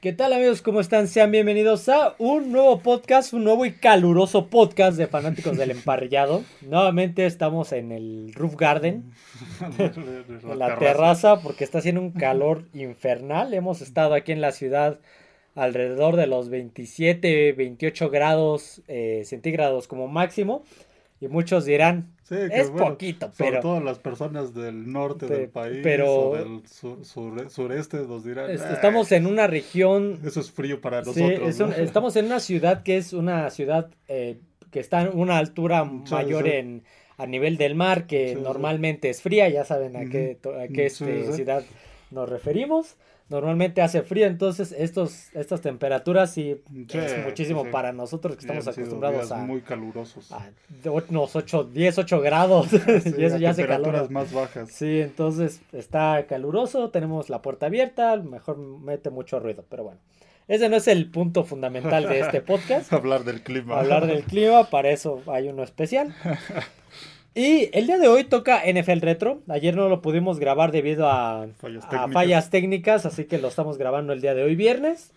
¿Qué tal amigos? ¿Cómo están? Sean bienvenidos a un nuevo podcast, un nuevo y caluroso podcast de fanáticos del emparrillado. Nuevamente estamos en el Roof Garden, en la terraza, porque está haciendo un calor infernal. Hemos estado aquí en la ciudad alrededor de los 27, 28 grados eh, centígrados como máximo. Y muchos dirán, es poquito, pero... Sobre todo las personas del norte del país o del sureste nos dirán... Estamos en una región... Eso es frío para nosotros. Estamos en una ciudad que es una ciudad eh, que está en una altura mayor en a nivel del mar, que normalmente es fría, ya saben a qué, a qué este, ciudad nos referimos normalmente hace frío, entonces estos, estas temperaturas sí, es muchísimo para nosotros que estamos acostumbrados a muy calurosos. A unos 8, 10, 8 grados y eso ya hace calor. más bajas. Sí, entonces está caluroso, tenemos la puerta abierta, mejor mete mucho ruido, pero bueno. Ese no es el punto fundamental de este podcast. Hablar del clima. Hablar del clima, para eso hay uno especial. Y el día de hoy toca NFL Retro. Ayer no lo pudimos grabar debido a fallas, técnicas. así que lo estamos grabando el día de hoy viernes.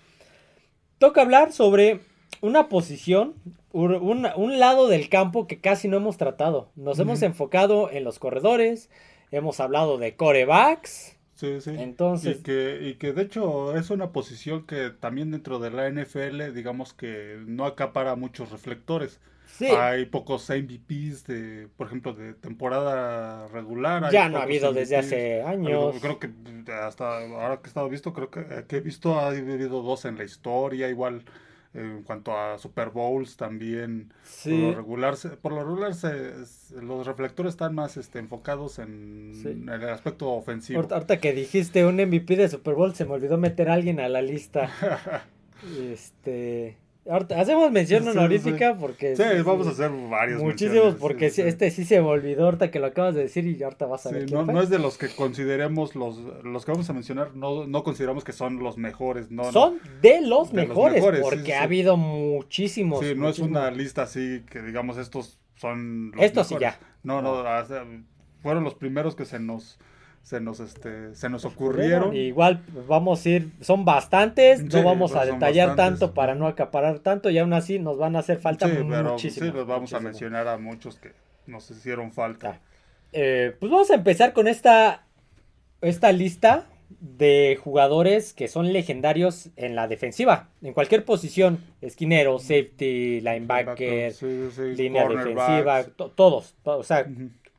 Toca hablar sobre una posición, un, lado del campo que casi no hemos tratado. Nos hemos enfocado en los corredores, hemos hablado de corebacks. Sí, sí. Entonces. Y que, y que de hecho es una posición que también dentro de la NFL, digamos que no acapara muchos reflectores. Hay pocos MVPs de, por ejemplo, de temporada regular. ya no ha habido desde hace años. Creo que hasta ahora que he estado visto, creo que, he visto ha habido dos en la historia, igual en cuanto a Super Bowls también. Por lo regular, por lo regular los reflectores están más este, enfocados en, el aspecto ofensivo. Ahorita que dijiste un MVP de Super Bowl, se me olvidó meter a alguien a la lista. este hacemos mención honorífica porque... Sí, vamos a hacer varios. Muchísimos, porque este sí se me olvidó ahorita que lo acabas de decir y ahorita vas a ver. No, no, es de los que consideremos los, los que vamos a mencionar, no, no consideramos que son los mejores. No, son de los mejores, porque ha habido muchísimos. Sí, no es una lista así que digamos estos son los Estos sí ya. No, no, fueron los primeros que se nos se nos este se nos ocurrieron. Igual vamos a ir, son bastantes, no vamos a detallar tanto para no acaparar tanto y aún así nos van a hacer falta sí, muchísimo. Sí, los vamos a mencionar a muchos que nos hicieron falta. Eh, pues vamos a empezar con esta esta lista de jugadores que son legendarios en la defensiva, en cualquier posición, esquinero, safety, linebacker, línea defensiva, todos, o sea,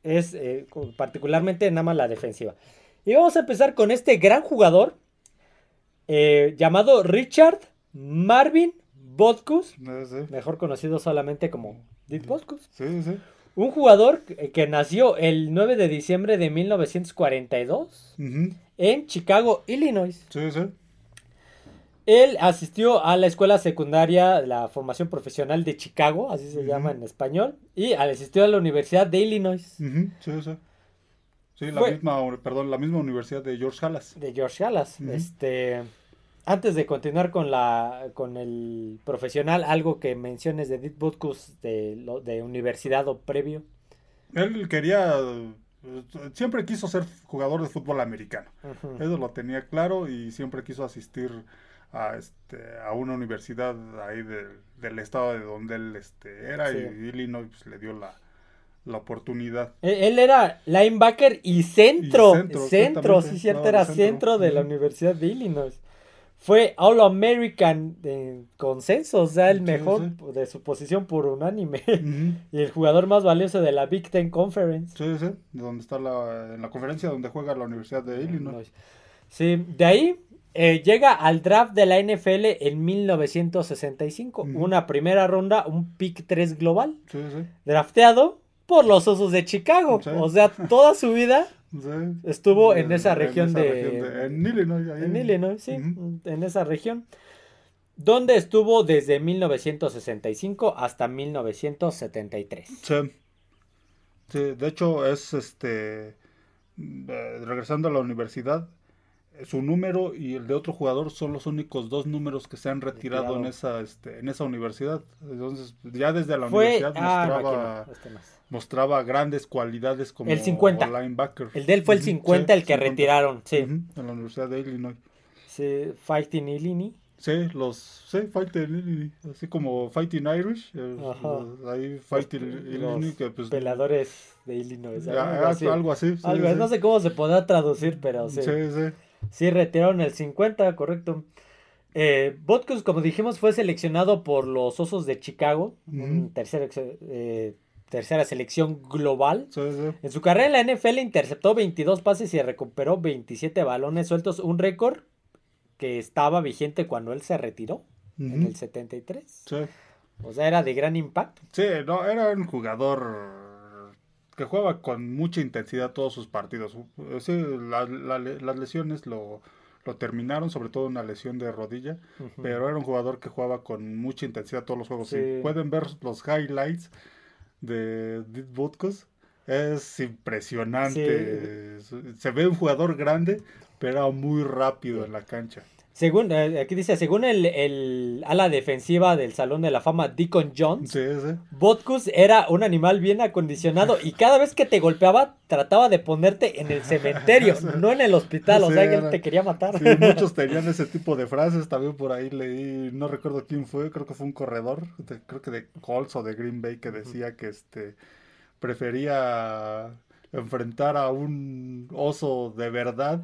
es eh, particularmente nada más la defensiva. Y vamos a empezar con este gran jugador eh, llamado Richard Marvin Botkus, mejor conocido solamente como Dick Botkus. Un jugador que nació el 9 de diciembre de 1942 en Chicago, Illinois. Sí, sí. Él asistió a la escuela secundaria, la formación profesional de Chicago, así se llama en español, y asistió a la Universidad de Illinois. Sí, sí. Sí, la misma, perdón, la misma universidad de George Halas. De George Halas. Este, antes de continuar con la, con el profesional, algo que menciones de Dick Butkus de, de universidad o previo. Él quería, siempre quiso ser jugador de fútbol americano. Eso lo tenía claro y siempre quiso asistir a, este, a una universidad ahí del estado de donde él este, era y Illinois pues, le dio la, oportunidad. E, él era linebacker y centro, centro, sí cierto, era centro, de la Universidad de Illinois. Fue All American de consenso, o sea, el mejor de su posición por unánime. y el jugador más valioso de la Big Ten Conference. Sí, sí, donde está la, en la conferencia donde juega la Universidad de Illinois. Sí, de ahí eh, llega al draft de la NFL en 1965. Una primera ronda, un pick 3 global. Drafteado por los Osos de Chicago. O sea, toda su vida estuvo en esa región de, En Illinois. En Illinois, sí. En esa región. Donde estuvo desde 1965 hasta 1973. Sí. sí de hecho, es este. Eh, regresando a la universidad su número y el de otro jugador son los únicos dos números que se han retirado, en esa este, en esa universidad. Entonces, ya desde la universidad ah, mostraba, este mostraba grandes cualidades como el 50. linebacker. El de él fue el 50 el que retiraron, sí. En la Universidad de Illinois. Sí, Fighting Illinois. Sí, los, sí, Fighting Illinois, así como Fighting Irish, eh, ahí Fighting Illinois, que pues... Peladores de Illinois. algo, así. algo así. No sé cómo se podrá traducir, pero sí. Sí, sí. Sí, retiraron el 50, correcto. Eh, como dijimos, fue seleccionado por los Osos de Chicago, tercera, eh, tercera selección global. En su carrera en la NFL interceptó 22 pases y recuperó 27 balones sueltos, un récord que estaba vigente cuando él se retiró en el 73. O sea, era de gran impacto. Sí, no, era un jugador que jugaba con mucha intensidad todos sus partidos. Sí, las lesiones lo lo terminaron, sobre todo una lesión de rodilla, pero era un jugador que jugaba con mucha intensidad todos los juegos. Si pueden ver los highlights de Dit es impresionante. Se ve un jugador grande, pero muy rápido en la cancha. Según, eh, aquí dice, según el, el, ala defensiva del Salón de la Fama, Deacon Jones, Botkus era un animal bien acondicionado y cada vez que te golpeaba trataba de ponerte en el cementerio, no en el hospital, o sea que él te quería matar. muchos tenían ese tipo de frases, también por ahí leí, no recuerdo quién fue, creo que fue un corredor, creo que de Colts o de Green Bay que decía que este prefería enfrentar a un oso de verdad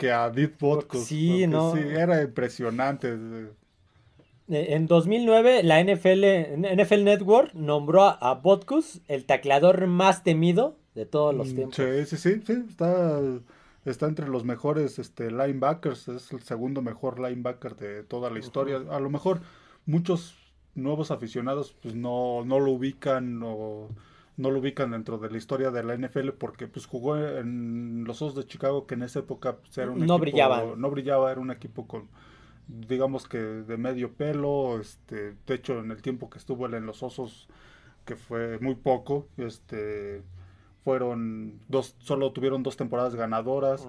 que a Deep Podcast. Sí, no. Sí, era impresionante. Eh, en 2009, la NFL, NFL Network nombró a Botkus el tacleador más temido de todos los mm, tiempos. Sí, sí, sí, sí. Está, está entre los mejores este, linebackers. Es el segundo mejor linebacker de toda la historia. A lo mejor muchos nuevos aficionados pues no, no lo ubican o no lo ubican dentro de la historia de la NFL porque pues jugó en los Osos de Chicago que en esa época pues, era un no brillaba no brillaba era un equipo con digamos que de medio pelo este de hecho en el tiempo que estuvo él en los Osos que fue muy poco este fueron dos solo tuvieron dos temporadas ganadoras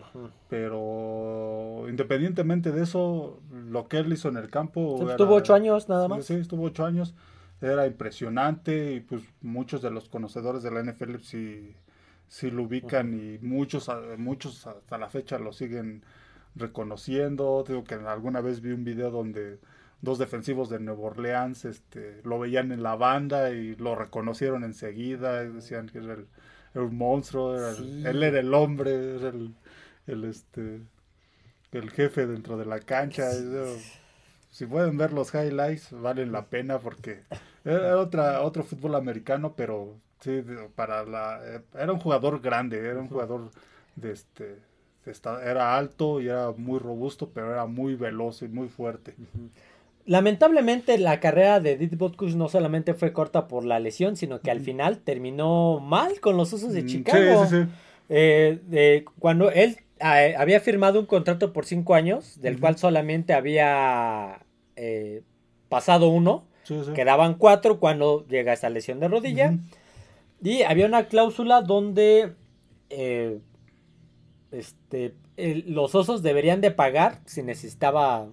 pero independientemente de eso lo que él hizo en el campo estuvo ocho años nada más. sí estuvo ocho años era impresionante y pues muchos de los conocedores de la NFL sí, sí lo ubican y muchos, muchos hasta la fecha lo siguen reconociendo. Digo que alguna vez vi un video donde dos defensivos de Nueva Orleans este, lo veían en la banda y lo reconocieron enseguida, y decían que era, el, monstruo, él era el hombre, era el, el, este, el jefe dentro de la cancha. si pueden ver los highlights, valen la pena porque era otra, otro fútbol americano, pero sí, para la, eh, era un jugador grande, era un jugador de este, era alto y era muy robusto, pero era muy veloz y muy fuerte. Lamentablemente la carrera de Dit Botkus no solamente fue corta por la lesión, sino que al final terminó mal con los Osos de mm, Chicago. Sí, sí, eh, cuando él eh, había firmado un contrato por cinco años, del cual solamente había pasado uno, Quedaban cuatro cuando llega esta lesión de rodilla. Y había una cláusula donde eh, este, los osos deberían de pagar si necesitaba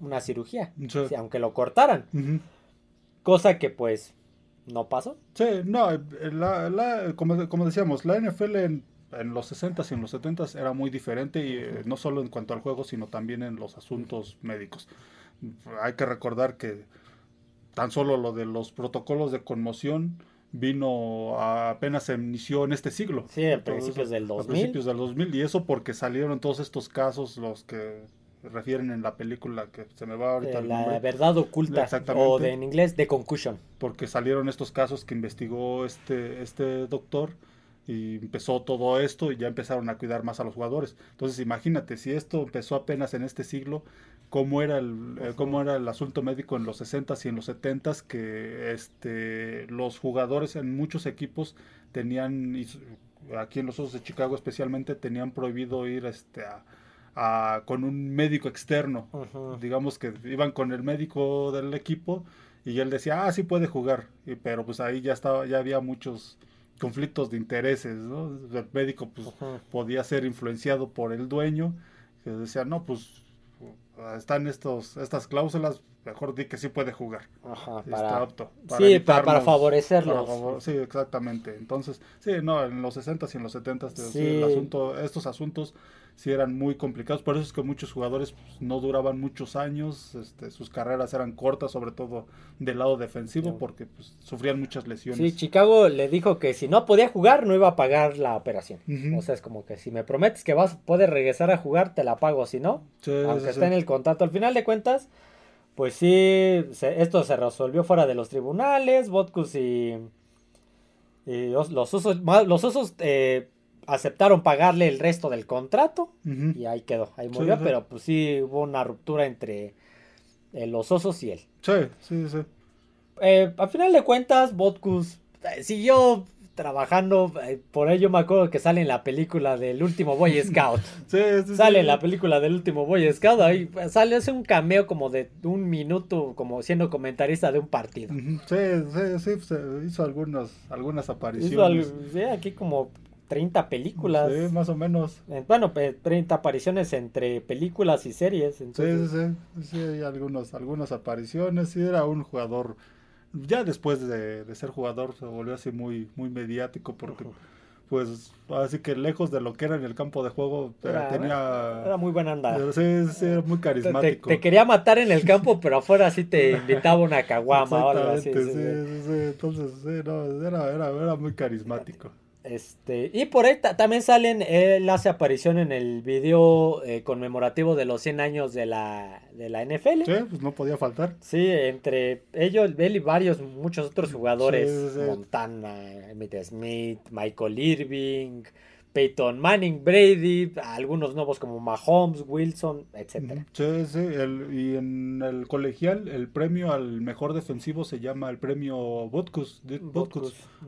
una cirugía, aunque lo cortaran. Cosa que pues no pasó. Sí, no, como, decíamos, la NFL en, los 60s y en los 70s era muy diferente, y eh, no solo en cuanto al juego, sino también en los asuntos médicos. Hay que recordar que tan solo lo de los protocolos de conmoción vino apenas se inició en este siglo. Sí, a principios del 2000. A principios del 2000 y eso porque salieron todos estos casos los que refieren en la película que se me va ahorita la verdad oculta o de, en inglés de concussion porque salieron estos casos que investigó este este doctor y empezó todo esto y ya empezaron a cuidar más a los jugadores. Entonces imagínate, si esto empezó apenas en este siglo, cómo era el, eh, cómo era el asunto médico en los 60s y en los 70s, que este, los jugadores en muchos equipos tenían, aquí en los Osos de Chicago especialmente, tenían prohibido ir este, a, con un médico externo. Digamos que iban con el médico del equipo y él decía, ah, sí puede jugar, pero pues ahí ya, estaba, ya había muchos conflictos de intereses, ¿no? El médico pues, podía ser influenciado por el dueño, que decía, no, pues están estos, estas cláusulas, mejor di que sí puede jugar. Ajá, para, sí, para, favorecerlo. sí, exactamente. Entonces, sí, no, en los 60s y en los 70s, el asunto, estos asuntos sí eran muy complicados. Por eso es que muchos jugadores pues, no duraban muchos años, este, sus carreras eran cortas, sobre todo del lado defensivo, porque pues, sufrían muchas lesiones. Sí, Chicago le dijo que si no podía jugar, no iba a pagar la operación. O sea, es como que si me prometes que vas poder regresar a jugar, te la pago, si no, aunque esté en el contrato. Al final de cuentas, pues sí, esto se resolvió fuera de los tribunales, Botkus y, los, los osos, los osos eh, aceptaron pagarle el resto del contrato y ahí quedó, ahí murió, pero pues sí hubo una ruptura entre eh, los osos y él. Sí, sí, sí. Eh, a final de cuentas, Botkus eh, siguió trabajando, por ello me acuerdo que sale en la película del último Boy Scout. sí, sí, sale en la película del último Boy Scout, ahí sale, hace un cameo como de un minuto, como siendo comentarista de un partido. Sí, sí, sí, hizo algunas, algunas apariciones. sí, aquí como 30 películas. Sí, más o menos. Bueno, 30 apariciones entre películas y series. Sí, sí, sí, sí, hay algunos, algunas apariciones. Sí, era un jugador. Ya después de, ser jugador se volvió así muy, muy mediático porque, pues, así que lejos de lo que era en el campo de juego, eh, era, tenía... Era muy buena andada. Sí, sí, era muy carismático. Te, quería matar en el campo, pero afuera sí te invitaba una caguama o algo así. Sí, sí, sí, entonces, sí, no, era, era, era muy carismático. Este, y por ahí también salen, él hace aparición en el video eh, conmemorativo de los 100 años de la, de la NFL. Sí, pues no podía faltar. Sí, entre ellos, él y varios, muchos otros jugadores, Montana, Emmett Smith, Michael Irving, Peyton Manning, Brady, algunos nuevos como Mahomes, Wilson, etcétera. Sí, sí, y en el colegial el premio al mejor defensivo se llama el premio Butkus,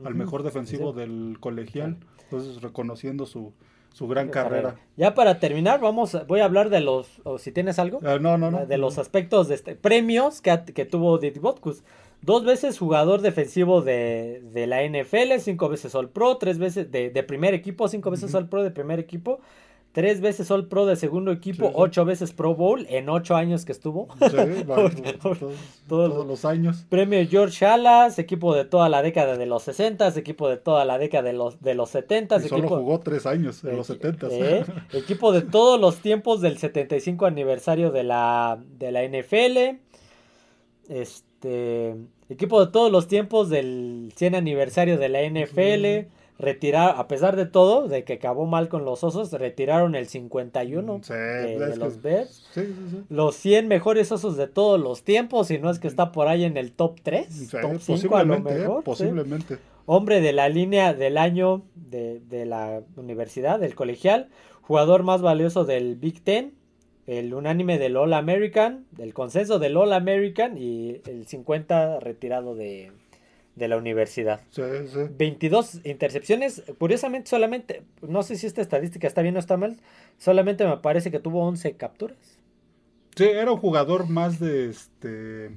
al mejor defensivo del colegial, entonces reconociendo su, su gran carrera. Ya para terminar, vamos, voy a hablar de los, o si tienes algo, ah, no, no, no. de los aspectos de este, premios que, que tuvo Didi Butkus. Dos veces jugador defensivo de, la NFL, cinco veces All Pro, tres veces de, primer equipo, cinco veces All Pro de primer equipo, tres veces All Pro de segundo equipo, ocho veces Pro Bowl en ocho años que estuvo. todos, los años. Premio George Alas, equipo de toda la década de los 60, equipo de toda la década de los, de los 70. Y solo jugó tres años en los 70. Eh, equipo de todos los tiempos del 75 aniversario de la, de la NFL. Este este, equipo de todos los tiempos del 100 aniversario de la NFL. Retirar, a pesar de todo, de que acabó mal con los osos, retiraron el 51 de, los Bears. los 100 mejores osos de todos los tiempos, si no es que está por ahí en el top 3, top 5 a lo mejor. posiblemente. Hombre de la línea del año de, de la universidad, del colegial, jugador más valioso del Big Ten, el unánime del All American, del consenso del All American y el 50 retirado de, la universidad. Sí, sí. 22 intercepciones, curiosamente solamente, no sé si esta estadística está bien o está mal, solamente me parece que tuvo 11 capturas. Sí, era un jugador más de este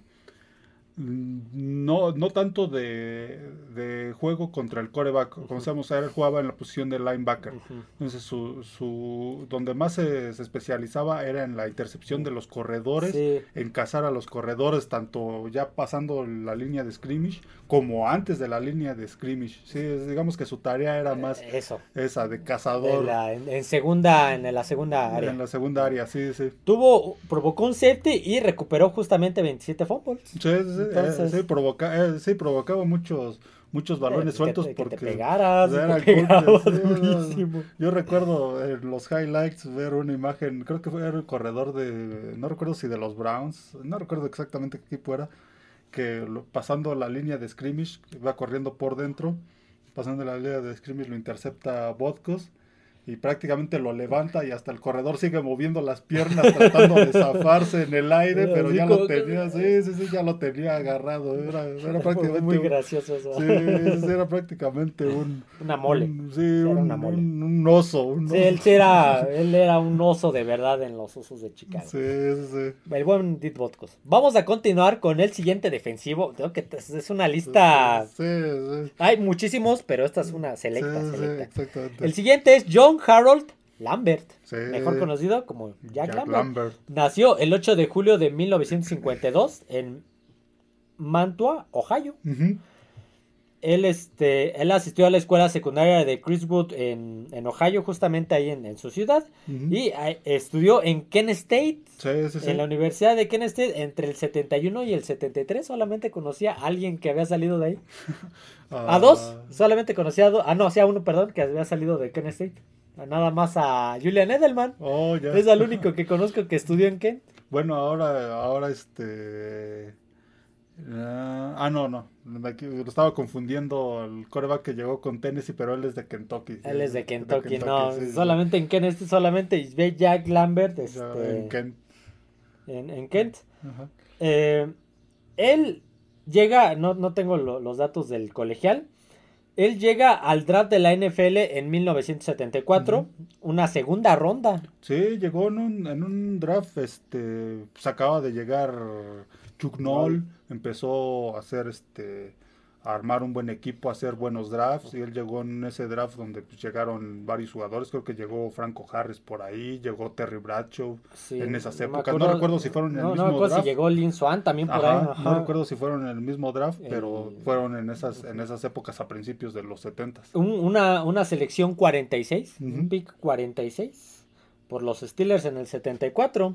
no, no tanto de, juego contra el coreback. Como sabemos, él jugaba en la posición de linebacker. Entonces, su, su, donde más se, especializaba era en la intercepción de los corredores, en cazar a los corredores, tanto ya pasando la línea de scrimmage como antes de la línea de scrimmage. Sí, digamos que su tarea era más eh, Eso. esa de cazador. en, segunda, en la segunda área. En la segunda área, sí, sí. Tuvo, provocó un safety y recuperó justamente 27 fumbles. Sí, sí, eh, sí, provoca, eh, sí, provocaba muchos muchos balones sueltos porque pegaras, yo recuerdo en los highlights ver una imagen creo que fue el corredor de no recuerdo si de los Browns no recuerdo exactamente qué equipo era que pasando la línea de scrimmage va corriendo por dentro pasando la línea de scrimmage lo intercepta Vodkos y prácticamente lo levanta y hasta el corredor sigue moviendo las piernas tratando de zafarse en el aire, pero ya lo tenía, sí, sí, sí, ya lo tenía agarrado. Era, era prácticamente muy gracioso eso. Sí, era prácticamente un... Una mole. sí, un, Un, oso. sí, él, era, él era un oso de verdad en los osos de Chicago. Sí, sí. El buen Dit Botkos. Vamos a continuar con el siguiente defensivo. Creo que es una lista... Sí, sí. Hay muchísimos, pero esta es una selecta, selecta. exactamente. El siguiente es John Harold Lambert, mejor conocido como Jack, Lambert. Nació el 8 de julio de 1952 en Mantua, Ohio. él, este, él asistió a la escuela secundaria de Chriswood en, en Ohio, justamente ahí en, en su ciudad. Y estudió en Kent State. En la Universidad de Kent State entre el 71 y el 73. Solamente conocía a alguien que había salido de ahí. A dos. Ah. Solamente conocía a dos. Ah, no, hacía uno, perdón, que había salido de Kent State. Nada más a Julian Edelman. Oh, es el único que conozco que estudió en Kent. Bueno, ahora, ahora este Ah, ah, no, no. Lo estaba confundiendo el coreback que llegó con Tennessee, pero él es de Kentucky. Él es de Kentucky, no. solamente en Kent, este solamente ve Jack Lambert. Este, en Kent. En, Kent. Eh, él llega, no, no tengo los datos del colegial. Él llega al draft de la NFL en 1974, una segunda ronda. Sí, llegó en un, en un draft, este, pues acaba de llegar Chuck Noll empezó a hacer este a armar un buen equipo, a hacer buenos drafts y él llegó en ese draft donde pues, llegaron varios jugadores, creo que llegó Franco Harris por ahí, llegó Terry Bradshaw en esas épocas, no recuerdo si fueron en el mismo draft. si llegó Lin Swan también por ahí. No recuerdo si fueron en el mismo draft, pero fueron en esas en esas épocas a principios de los 70 una, una selección 46, un pick 46 por los Steelers en el 74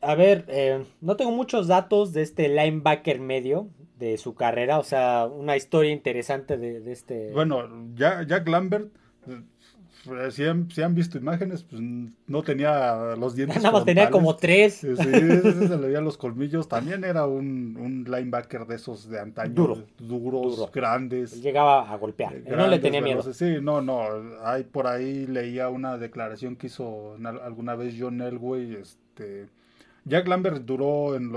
a ver, eh, no tengo muchos datos de este linebacker medio de su carrera, o sea, una historia interesante de, este... Bueno, Jack, Lambert, eh, si han, han, visto imágenes, pues no tenía los dientes. Nada más tenía como tres. Sí, se le veían los colmillos. También era un, linebacker de esos de antaño. Duro. Duros, grandes. Llegaba a golpear. no le tenía miedo. Sí, no, no. Hay, por ahí leía una declaración que hizo alguna vez John Elway, este Jack Lambert duró en,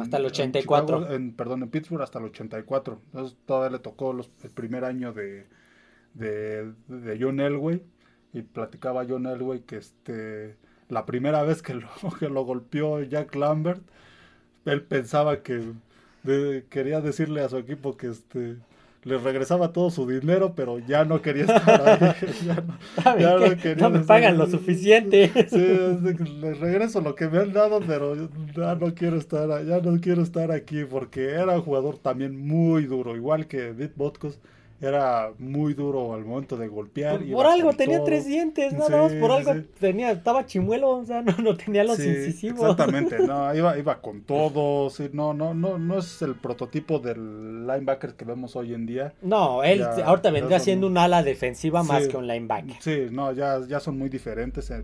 hasta el 84. En, perdón, en Pittsburgh hasta el 84. Entonces todavía le tocó el primer año de, de, John Elway. Y platicaba John Elway que este la primera vez que lo, que lo golpeó Jack Lambert, él pensaba que quería decirle a su equipo que este le regresaba todo su dinero, pero ya no quería estar ahí. ya no, quería no me pagan lo suficiente. Sí, les regreso lo que me han dado, pero ya no quiero estar, ya no quiero estar aquí porque era un jugador también muy duro, igual que Dick Botkus era muy duro al momento de golpear. Por, algo tenía tres dientes, nada más por algo tenía, estaba chimuelo, o sea, no, no tenía los incisivos. Exactamente, no, iba, iba con todo, sí, no, no, no, no es el prototipo del linebacker que vemos hoy en día. No, él ahorita vendría siendo un ala defensiva más que un linebacker. Sí, no, ya, ya son muy diferentes eh,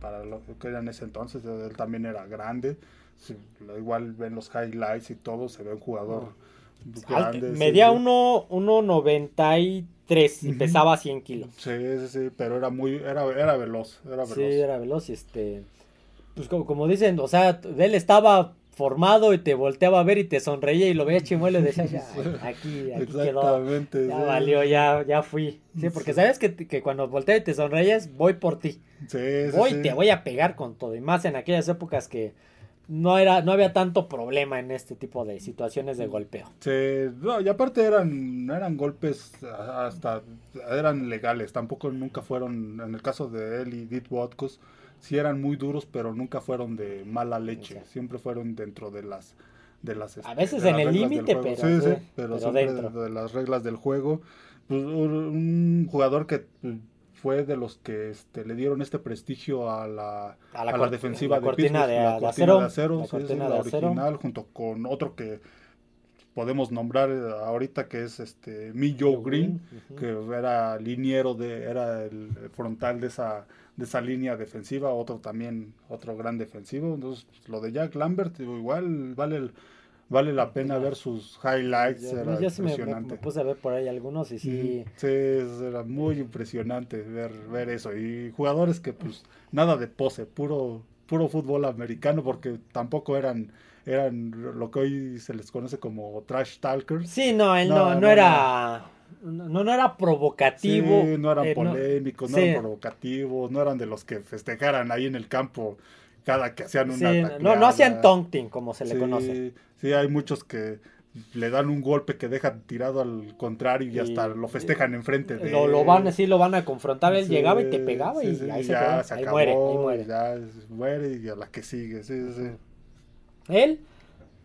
para lo que era en ese entonces, él también era grande, igual ven los highlights y todo, se ve un jugador medía 1.93 y pesaba 100 kilos. Sí, sí, sí, pero era muy, era, era veloz, era veloz. Sí, era veloz este, pues como, como, dicen, o sea, él estaba formado y te volteaba a ver y te sonreía y lo veía chimuelo y decía, ya, aquí, aquí quedó, ya valió, ya, ya fui. Sí, porque sabes que, que cuando volteas y te sonreías, voy por ti. Sí, voy, te voy a pegar con todo. Y más en aquellas épocas que no era no había tanto problema en este tipo de situaciones de golpeo. Sí, y aparte eran eran golpes hasta eran legales, tampoco nunca fueron en el caso de él y Dit Watkus sí eran muy duros, pero nunca fueron de mala leche, siempre furon dentro de las de las A veces en el límite, pero sí, sí, pero, dentro. de las reglas del juego. Pues, un jugador que fue de los que este, le dieron este prestigio a la, a la, defensiva de cortina de, la cortina de acero, la, original, junto con otro que podemos nombrar ahorita que es este Joe Green, que era liniero de, era el frontal de esa, de esa línea defensiva, otro también, otro gran defensivo. Entonces, lo de Jack Lambert, igual vale el vale la pena ver sus highlights. era impresionante. Me, puse a ver por ahí algunos y sí. Sí, era muy impresionante ver, ver eso. Y jugadores que, pues, nada de pose, puro, puro fútbol americano, porque tampoco eran eran lo que hoy se les conoce como trash talkers. Sí, no, él no, no, era. No, no era provocativo. Sí, no eran eh, polémicos, no, eran provocativos, no eran de los que festejaran ahí en el campo cada que hacían una. no, no hacían taunting, como se le conoce. Sí, hay muchos que le dan un golpe que deja tirado al contrario y, hasta lo festejan enfrente de lo, lo van sí lo van a confrontar él llegaba y te pegaba y ahí se, ya, se acabó, muere, ahí muere. ya muere y a la que sigue sí sí él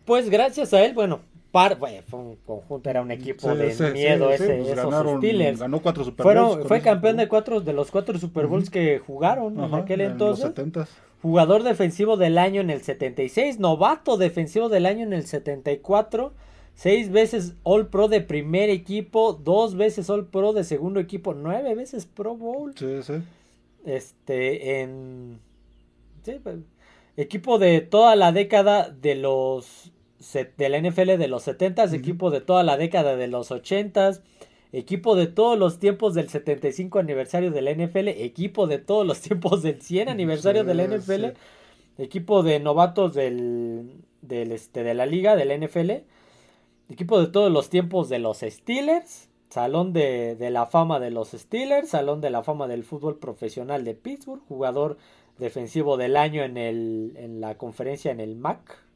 pues gracias a él bueno par, bueno, fue un conjunto, era un equipo de miedo ese, pues esos Steelers. Ganó cuatro Super Bowls fue campeón de cuatro de los cuatro Super Bowls que jugaron en aquel entonces. Jugador defensivo del año en el 76, novato defensivo del año en el 74, seis veces All Pro de primer equipo, dos veces All Pro de segundo equipo, nueve veces Pro Bowl. Sí, sí. Este, en... Sí, pues, equipo de toda la década de los de la NFL de los 70s, equipo de toda la década de los 80s, equipo de todos los tiempos del 75 aniversario de la NFL, equipo de todos los tiempos del 100 aniversario de la NFL, equipo de novatos del, del este, de la liga de la NFL, equipo de todos los tiempos de los Steelers, salón de, de la fama de los Steelers, salón de la fama del fútbol profesional de Pittsburgh, jugador defensivo del año en, el, en la conferencia en el MAC,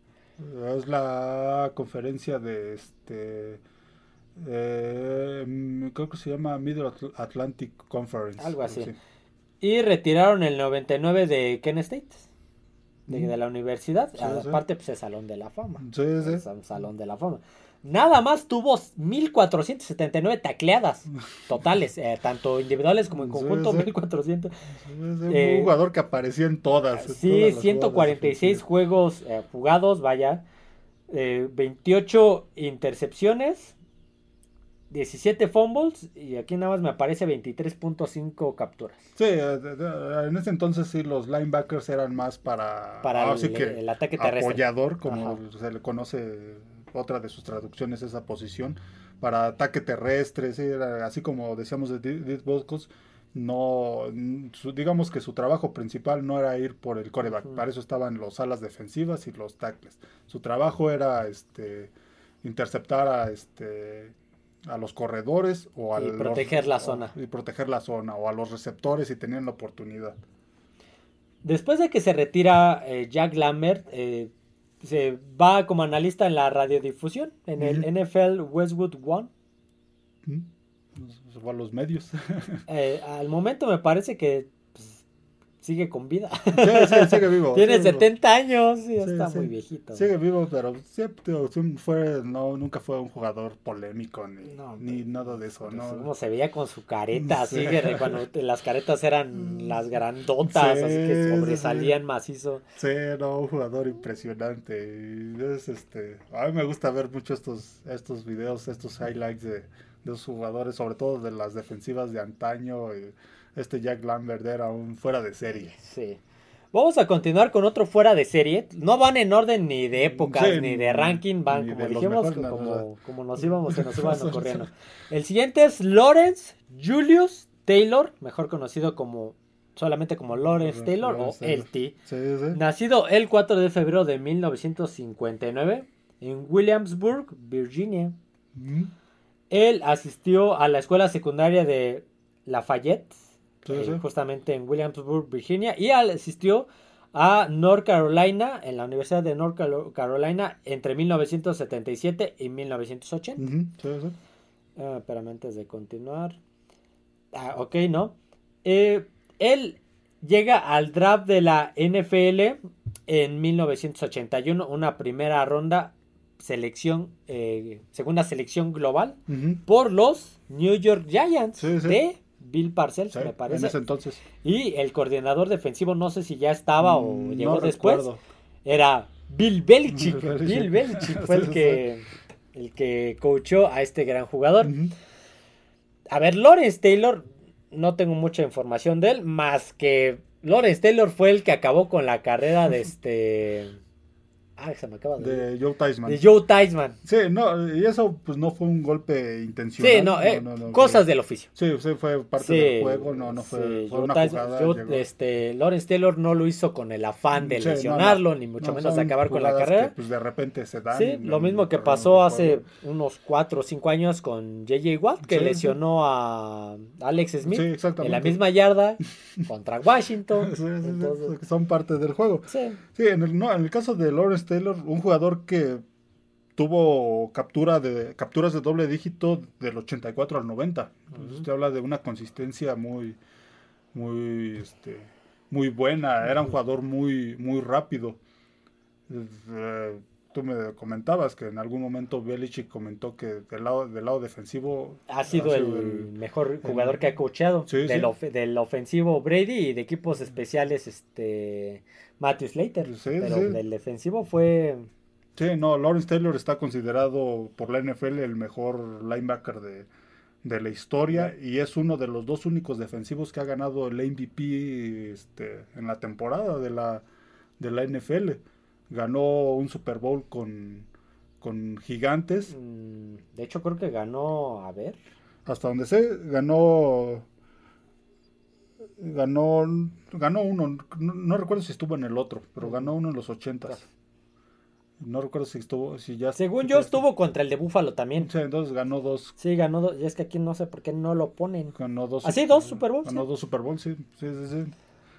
es la conferencia de este. Eh, creo que se llama Middle Atlantic Conference. Algo así. Y retiraron el 99 de Kent State. De, la universidad. Aparte, pues es Salón de la Fama. Sí, sí. Es un Salón de la Fama. Nada más tuvo 1479 tacleadas totales, eh, tanto individuales como en conjunto, 1400. un eh, jugador que apareció en todas. Sí, 146 juegos eh, jugados, vaya. 28 intercepciones, 17 fumbles y aquí nada más me aparece 23.5 capturas. Sí, en ese entonces sí los linebackers eran más para, para el, ataque terrestre. Apoyador, como se le conoce otra de sus traducciones esa posición, para ataque terrestre, así como decíamos de Did Boscos, no, digamos que su trabajo principal no era ir por el coreback, para eso estaban los alas defensivas y los tackles. Su trabajo era este interceptar a este a los corredores o a y proteger la zona y proteger la zona o a los receptores si tenían la oportunidad. Después de que se retira eh, Jack Lambert, eh, se va como analista en la radiodifusión, en el NFL Westwood One. Va a los medios. Eh, al momento me parece que sigue con vida. Sí, sigue vivo. Tiene 70 años y está muy viejito. Sigue vivo, pero fue, no, nunca fue un jugador polémico ni, nada de eso. ¿no? Como se veía con su careta, así cuando las caretas eran las grandotas, así que sobresalían macizo. Sí, no, un jugador impresionante. es, este, a mí me gusta ver mucho estos, estos videos, estos highlights de, de los jugadores, sobre todo de las defensivas de antaño. Y, este Jack Lambert era un fuera de serie. Sí. Vamos a continuar con otro fuera de serie. No van en orden ni de épocas ni de ranking, van como dijimos, como, nos íbamos, se nos iban ocurriendo. El siguiente es Lawrence Julius Taylor, mejor conocido como solamente como Lawrence Taylor o LT. Nacido el 4 de febrero de 1959 en Williamsburg, Virginia. Él asistió a la escuela secundaria de Lafayette justamente en Williamsburg, Virginia, y asistió a North Carolina, en la Universidad de North Carolina, entre 1977 y 1980. Ah, espérame, antes de continuar. Ah, ok, ¿no? Eh, él llega al draft de la NFL en 1981, una primera ronda, selección, eh, segunda selección global, por los New York Giants de Bill Parcells, me parece. En ese entonces. Y el coordinador defensivo, no sé si ya estaba o mm, llegó después, era Bill Belichick. Bill Belichick fue el que, el que coachó a este gran jugador. A ver, Lawrence Taylor, no tengo mucha información de él, más que Lawrence Taylor fue el que acabó con la carrera de este Ah, se me acaba de... De Joe Theismann. De Joe Theismann. Sí, no, y eso pues no fue un golpe intencional. Sí, no, eh, cosas del oficio. Sí, sí, fue parte del juego, no, no fue, fue una jugada. este, Lawrence Taylor no lo hizo con el afán de lesionarlo, ni mucho menos acabar con la carrera. Que, pues de repente se dan. Sí, lo mismo que pasó hace unos 4 o cinco años con J.J. Watt, que lesionó a Alex Smith en la misma yarda contra Washington. son parte del juego. Sí, sí en, el, no, en el caso de Lawrence Taylor, un jugador que tuvo captura de capturas de doble dígito del 84 al 90. Usted habla de una consistencia muy muy este, muy buena, era un jugador muy muy rápido. Eh, tú me comentabas que en algún momento Belichick comentó que del lado, del lado defensivo ha sido, el, mejor jugador que ha coachado del, ofensivo Brady y de equipos especiales este Matthew Slater. pero del defensivo fue... Sí, no, Lawrence Taylor está considerado por la NFL el mejor linebacker de, de la historia y es uno de los dos únicos defensivos que ha ganado el MVP este, en la temporada de la, de la NFL. Ganó un Super Bowl con, con Gigantes. Mm, de hecho, creo que ganó, a ver. Hasta donde sé, ganó. Ganó, ganó uno, no, recuerdo si estuvo en el otro, pero ganó uno en los ochentas. No recuerdo si estuvo, si ya... Según yo estuvo contra el de Búfalo también. Sí, entonces ganó dos. Sí, ganó dos. Y es que aquí no sé por qué no lo ponen. Ganó dos. ¿Así? ¿Dos Super Bowls? Ganó dos Super Bowls, sí, sí, sí, sí.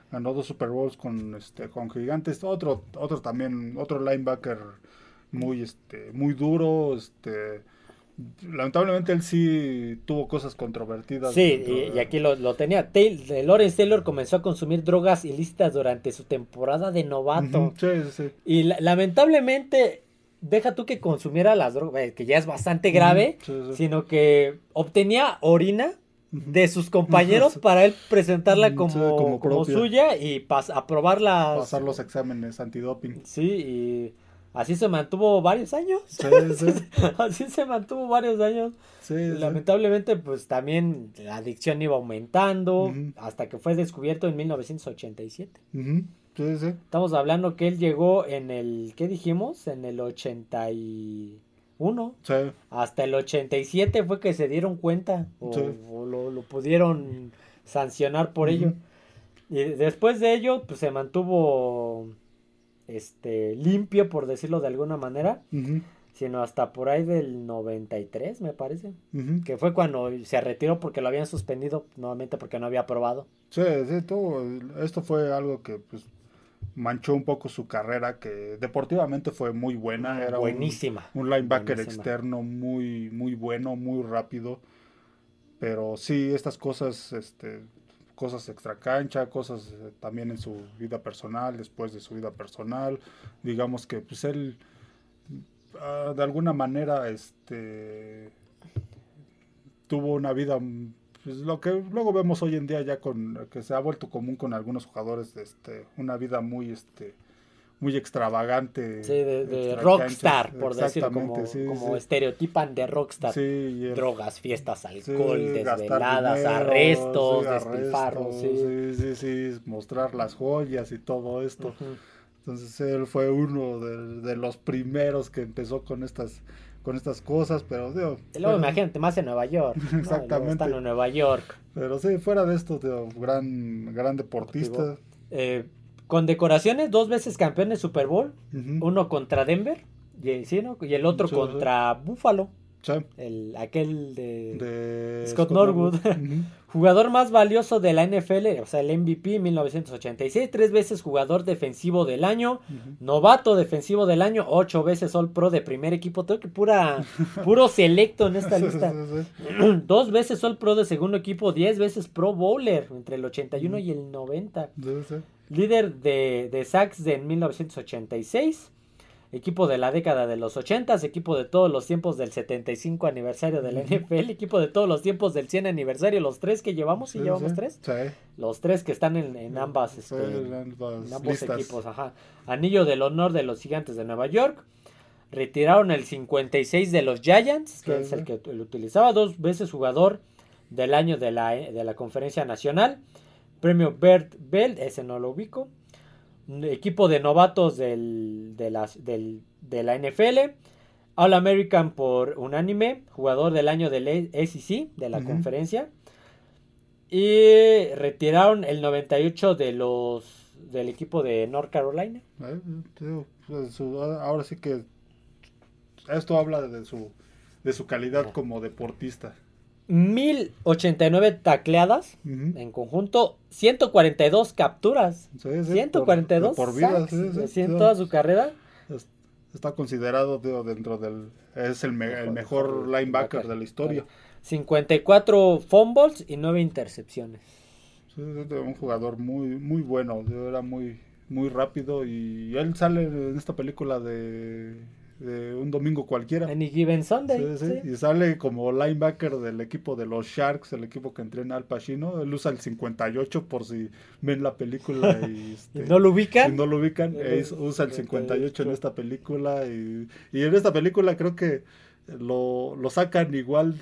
Ganó dos Super Bowls con, este, con Gigantes. Otro, otro también, otro linebacker muy, este, muy duro, este lamentablemente él sí tuvo cosas controvertidas. Sí, y, aquí lo, tenía. Taylor, Lawrence Taylor comenzó a consumir drogas ilícitas durante su temporada de novato. sí, sí. Y lamentablemente, deja tú que consumiera las drogas, eh, que ya es bastante grave, sino que obtenía orina de sus compañeros para él presentarla como, como, suya y aprobarla. Pasar los exámenes antidoping. Sí, y Así se mantuvo varios años. Sí, sí. Así se mantuvo varios años. Sí, Lamentablemente, pues también la adicción iba aumentando hasta que fue descubierto en 1987. Sí, sí. Estamos hablando que él llegó en el, ¿qué dijimos? En el 81. Sí. Hasta el 87 fue que se dieron cuenta o, lo, lo, pudieron sancionar por ello. Y después de ello, pues se mantuvo este, limpio, por decirlo de alguna manera, sino hasta por ahí del 93, me parece, que fue cuando se retiró porque lo habían suspendido nuevamente porque no había aprobado. Sí, sí, todo, esto fue algo que pues manchó un poco su carrera, que deportivamente fue muy buena, era buenísima. Un, linebacker externo muy, muy bueno, muy rápido, pero sí, estas cosas, este, cosas extra cancha, cosas eh, también en su vida personal, después de su vida personal. Digamos que pues él ah, de alguna manera este tuvo una vida pues, lo que luego vemos hoy en día ya con que se ha vuelto común con algunos jugadores este una vida muy este muy extravagante. Sí, de, rockstar, por decirlo, como, como estereotipan de rockstar. Drogas, fiestas, alcohol, desveladas, arrestos, despilfarros. Sí. sí, sí, mostrar las joyas y todo esto. Entonces él fue uno de, los primeros que empezó con estas con estas cosas, pero digo, y luego imagínate más en Nueva York. Exactamente. en Nueva York. Pero sí, fuera de esto, digo, gran gran deportista. Eh, con decoraciones, dos veces campeón de Super Bowl, uno contra Denver y, y el otro contra Buffalo. El, aquel de, Scott, Norwood. jugador más valioso de la NFL, o sea, el MVP 1986, tres veces jugador defensivo del año, novato defensivo del año, ocho veces All Pro de primer equipo. Tengo que pura, puro selecto en esta lista. Dos veces All Pro de segundo equipo, diez veces Pro Bowler entre el 81 y el 90 líder de, de sacks de 1986, equipo de la década de los 80, equipo de todos los tiempos del 75 aniversario del NFL, equipo de todos los tiempos del 100 aniversario, los tres que llevamos, ¿y llevamos tres? Los tres que están en, ambas, este, ambos equipos, ajá. Anillo del honor de los gigantes de Nueva York. Retiraron el 56 de los Giants, que es el que lo utilizaba, dos veces jugador del año de la, de la conferencia nacional. Premio Bert Bell, ese no lo ubico. Equipo de novatos del, de, las, del, de la NFL. All American por unánime. Jugador del año del SEC, de la conferencia. Y retiraron el 98 de los del equipo de North Carolina. Eh, pues, ahora sí que esto habla de su, de su calidad como deportista. 1089 tacleadas en conjunto, 142 capturas, 142 por vida, en toda su carrera. Está considerado dentro del es el, mejor linebacker de la historia. 54 fumbles y 9 intercepciones. un jugador muy muy bueno, era muy muy rápido y él sale en esta película de un domingo cualquiera. Any Given Sunday. Sí, sí. Y sale como linebacker del equipo de los Sharks, el equipo que entrena al Pacino. Él usa el 58 por si ven la película y, este, no lo ubican. Si no lo ubican, usa el 58 en esta película. Y, y en esta película creo que lo, lo sacan igual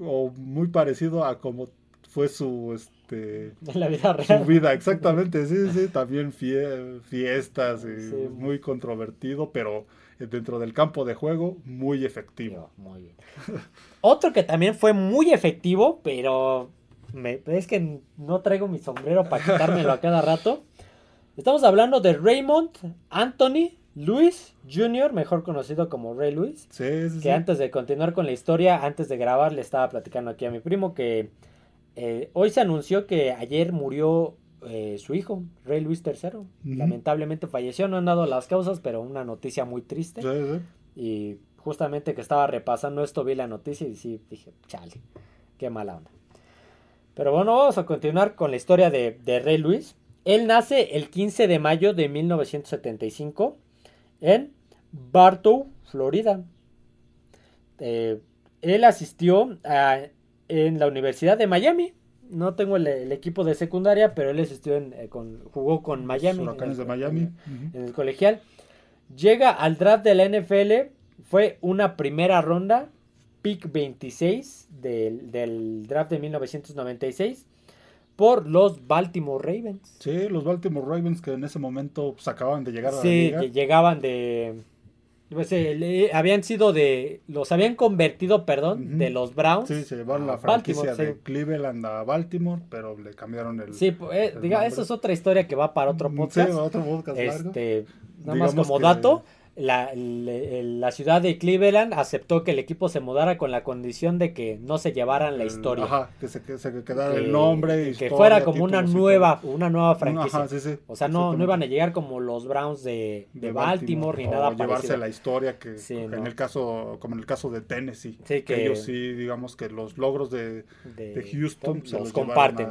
o muy parecido a como fue su este la vida real. su vida exactamente sí sí también fiestas y muy controvertido pero dentro del campo de juego muy efectivo muy bien. otro que también fue muy efectivo pero me, es que no traigo mi sombrero para quitármelo a cada rato estamos hablando de Raymond Anthony Luis Jr., mejor conocido como Ray Luis, que antes de continuar con la historia, antes de grabar, le estaba platicando aquí a mi primo que eh, hoy se anunció que ayer murió eh, su hijo, Ray Luis III. Lamentablemente falleció, no han dado las causas, pero una noticia muy triste. y justamente que estaba repasando esto, vi la noticia y sí, dije, chale, qué mala onda. Pero bueno, vamos a continuar con la historia de, de Ray Luis. Él nace el 15 de mayo de 1975 en Bartow, Florida. Eh, él asistió a, en la Universidad de Miami. No tengo el, equipo de secundaria, pero él asistió en, eh, con, jugó con Miami. En de Miami. En, el colegial. Llega al draft de la NFL. Fue una primera ronda, pick 26 del, del draft de 1996 por los Baltimore Ravens. Sí, los Baltimore Ravens que en ese momento pues, acababan de llegar a la liga. Sí, llegaban de... Pues, eh, habían sido de... Los habían convertido, perdón, de los Browns. Sí, se llevaron la franquicia de Cleveland a Baltimore, pues, le cambiaron el... Sí, eh, diga, eso es otra historia que va para otro podcast. Sí, otro podcast este, Nada más como dato la, la, ciudad de Cleveland aceptó que el equipo se mudara con la condición de que no se llevaran la historia. Ajá, que se, quedara el nombre. Que, fuera como una nueva, una nueva franquicia. o sea, no, no iban a llegar como los Browns de, de, Baltimore, ni nada parecido. llevarse la historia que en el caso, como en el caso de Tennessee. que, ellos sí, digamos que los logros de, Houston se los, comparten.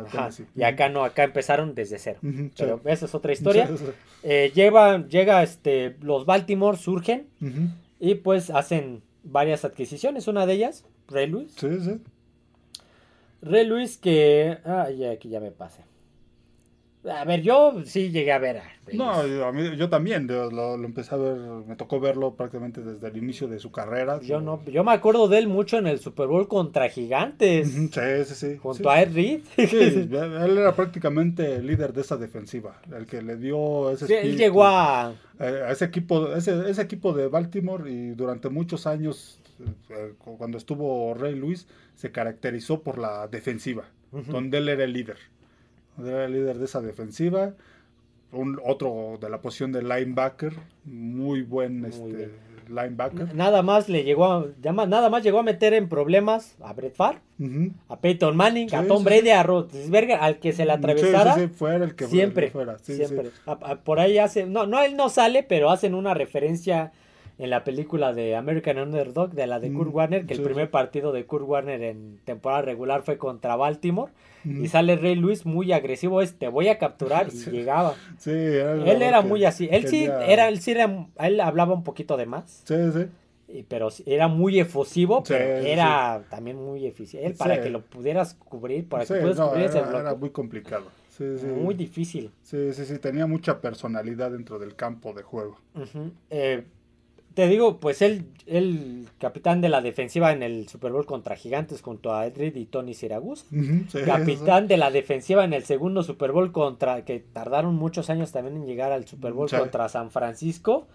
Y acá no, acá empezaron desde cero. Pero esa es otra historia. Eh, lleva, llega este, los Baltimore surgen y pues hacen varias adquisiciones. Una de ellas, Ray Luis. Sí, sí. Ray Luis que... Ah, ya, aquí ya me pasé. A ver, yo sí llegué a ver a No, yo, también, lo, empecé a ver, me tocó verlo prácticamente desde el inicio de su carrera. Yo no, yo me acuerdo de él mucho en el Super Bowl contra Gigantes. Sí, sí, sí. Junto a Ed Reed. Sí, él era prácticamente el líder de esa defensiva, el que le dio ese sí, él llegó a... a ese equipo, ese, ese equipo de Baltimore y durante muchos años, eh, cuando estuvo Ray Luis, se caracterizó por la defensiva, donde él era el líder era el líder de esa defensiva. Un, otro de la posición de linebacker, muy buen este, linebacker. Nada más le llegó a, nada más llegó a meter en problemas a Brett Favre, a Peyton Manning, a Tom Brady, a Roethlisberger, al que se le atravesara. Sí, fuera el que siempre, fuera. siempre. por ahí hace, no, no, él no sale, pero hacen una referencia en la película de American Underdog, de la de Kurt Warner, que el primer partido de Kurt Warner en temporada regular fue contra Baltimore. Y sale Rey Luis muy agresivo, es te voy a capturar y llegaba. Sí, él era muy así. Él sí era, él sí era, él hablaba un poquito de más. Sí, sí. pero era muy efusivo, pero era también muy eficiente. Él para que lo pudieras cubrir, para que pudieras cubrir ese bloque. Era muy complicado. Muy difícil. Sí, sí, sí, tenía mucha personalidad dentro del campo de juego. eh, te digo, pues él, el capitán de la defensiva en el Super Bowl contra Gigantes junto a Edrid y Tony Siragusa. capitán de la defensiva en el segundo Super Bowl contra, que tardaron muchos años también en llegar al Super Bowl contra San Francisco.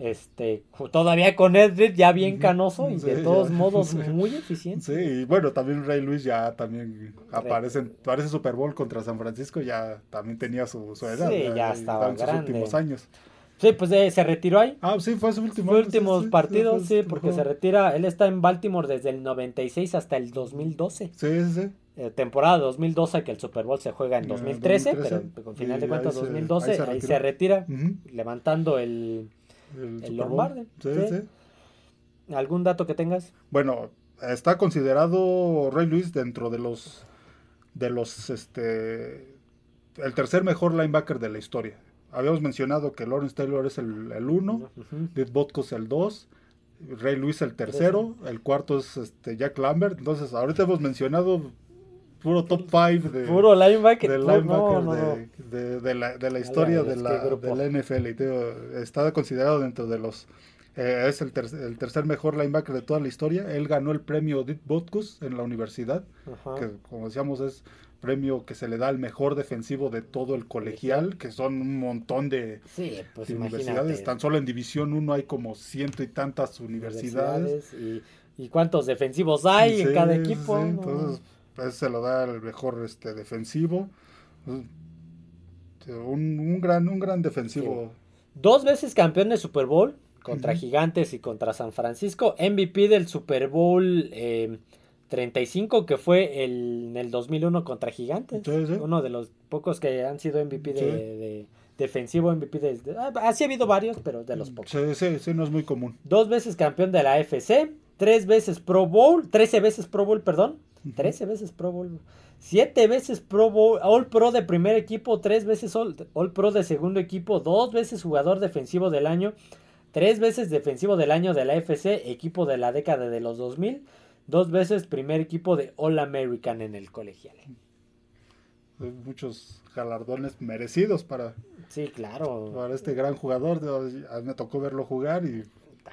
Este, todavía con Edrid ya bien canoso y de todos modos muy eficiente. Sí, y bueno, también Ray Luis ya también aparece, aparece Super Bowl contra San Francisco, ya también tenía su, su edad. Sí, ya, estaba en sus últimos años. Sí, pues eh, se retiró ahí. Ah, sí, fue su último. Fue últimos partidos, sí, porque se retira. Él está en Baltimore desde el 96 hasta el 2012. Sí, sí, sí. Eh, temporada 2012, que el Super Bowl se juega en 2013, pero con final de cuentas 2012, ahí se, retira, levantando el, el, el Lombardi. Sí, sí. ¿Algún dato que tengas? Bueno, está considerado Ray Luis dentro de los de los este el tercer mejor linebacker de la historia habíamos mencionado que Lawrence Taylor es el 1, Dick Butkus el 2, Ray Luis el tercero, el cuarto es este Jack Lambert. Entonces, ahorita hemos mencionado puro top 5 de puro linebacker, de, de, la, de la historia de la, de la NFL. está considerado dentro de los eh, es el, el, tercer mejor linebacker de toda la historia. Él ganó el premio Dick Butkus en la universidad, que como decíamos es premio que se le da al mejor defensivo de todo el colegial, que son un montón de, pues universidades. Tan solo en División 1 hay como ciento y tantas universidades. y, cuántos defensivos hay en cada equipo? entonces, pues, se lo da al mejor este defensivo. Un, un gran, un gran defensivo. Dos veces campeón de Super Bowl contra Gigantes y contra San Francisco. MVP del Super Bowl 35 eh, que fue el, en el 2001 contra Gigantes. Uno de los pocos que han sido MVP de, defensivo, MVP de, ah, Así ha habido varios, pero de los pocos. Sí, sí, sí, no es muy común. Dos veces campeón de la AFC, tres veces Pro Bowl, trece veces Pro Bowl, perdón. Trece veces Pro Bowl. Siete veces Pro Bowl, All Pro de primer equipo, tres veces All, All Pro de segundo equipo, dos veces jugador defensivo del año, Tres veces defensivo del año de la FC, equipo de la década de los 2000. Dos veces primer equipo de All American en el colegial. Muchos galardones merecidos para, sí, claro. para este gran jugador. Me tocó verlo jugar y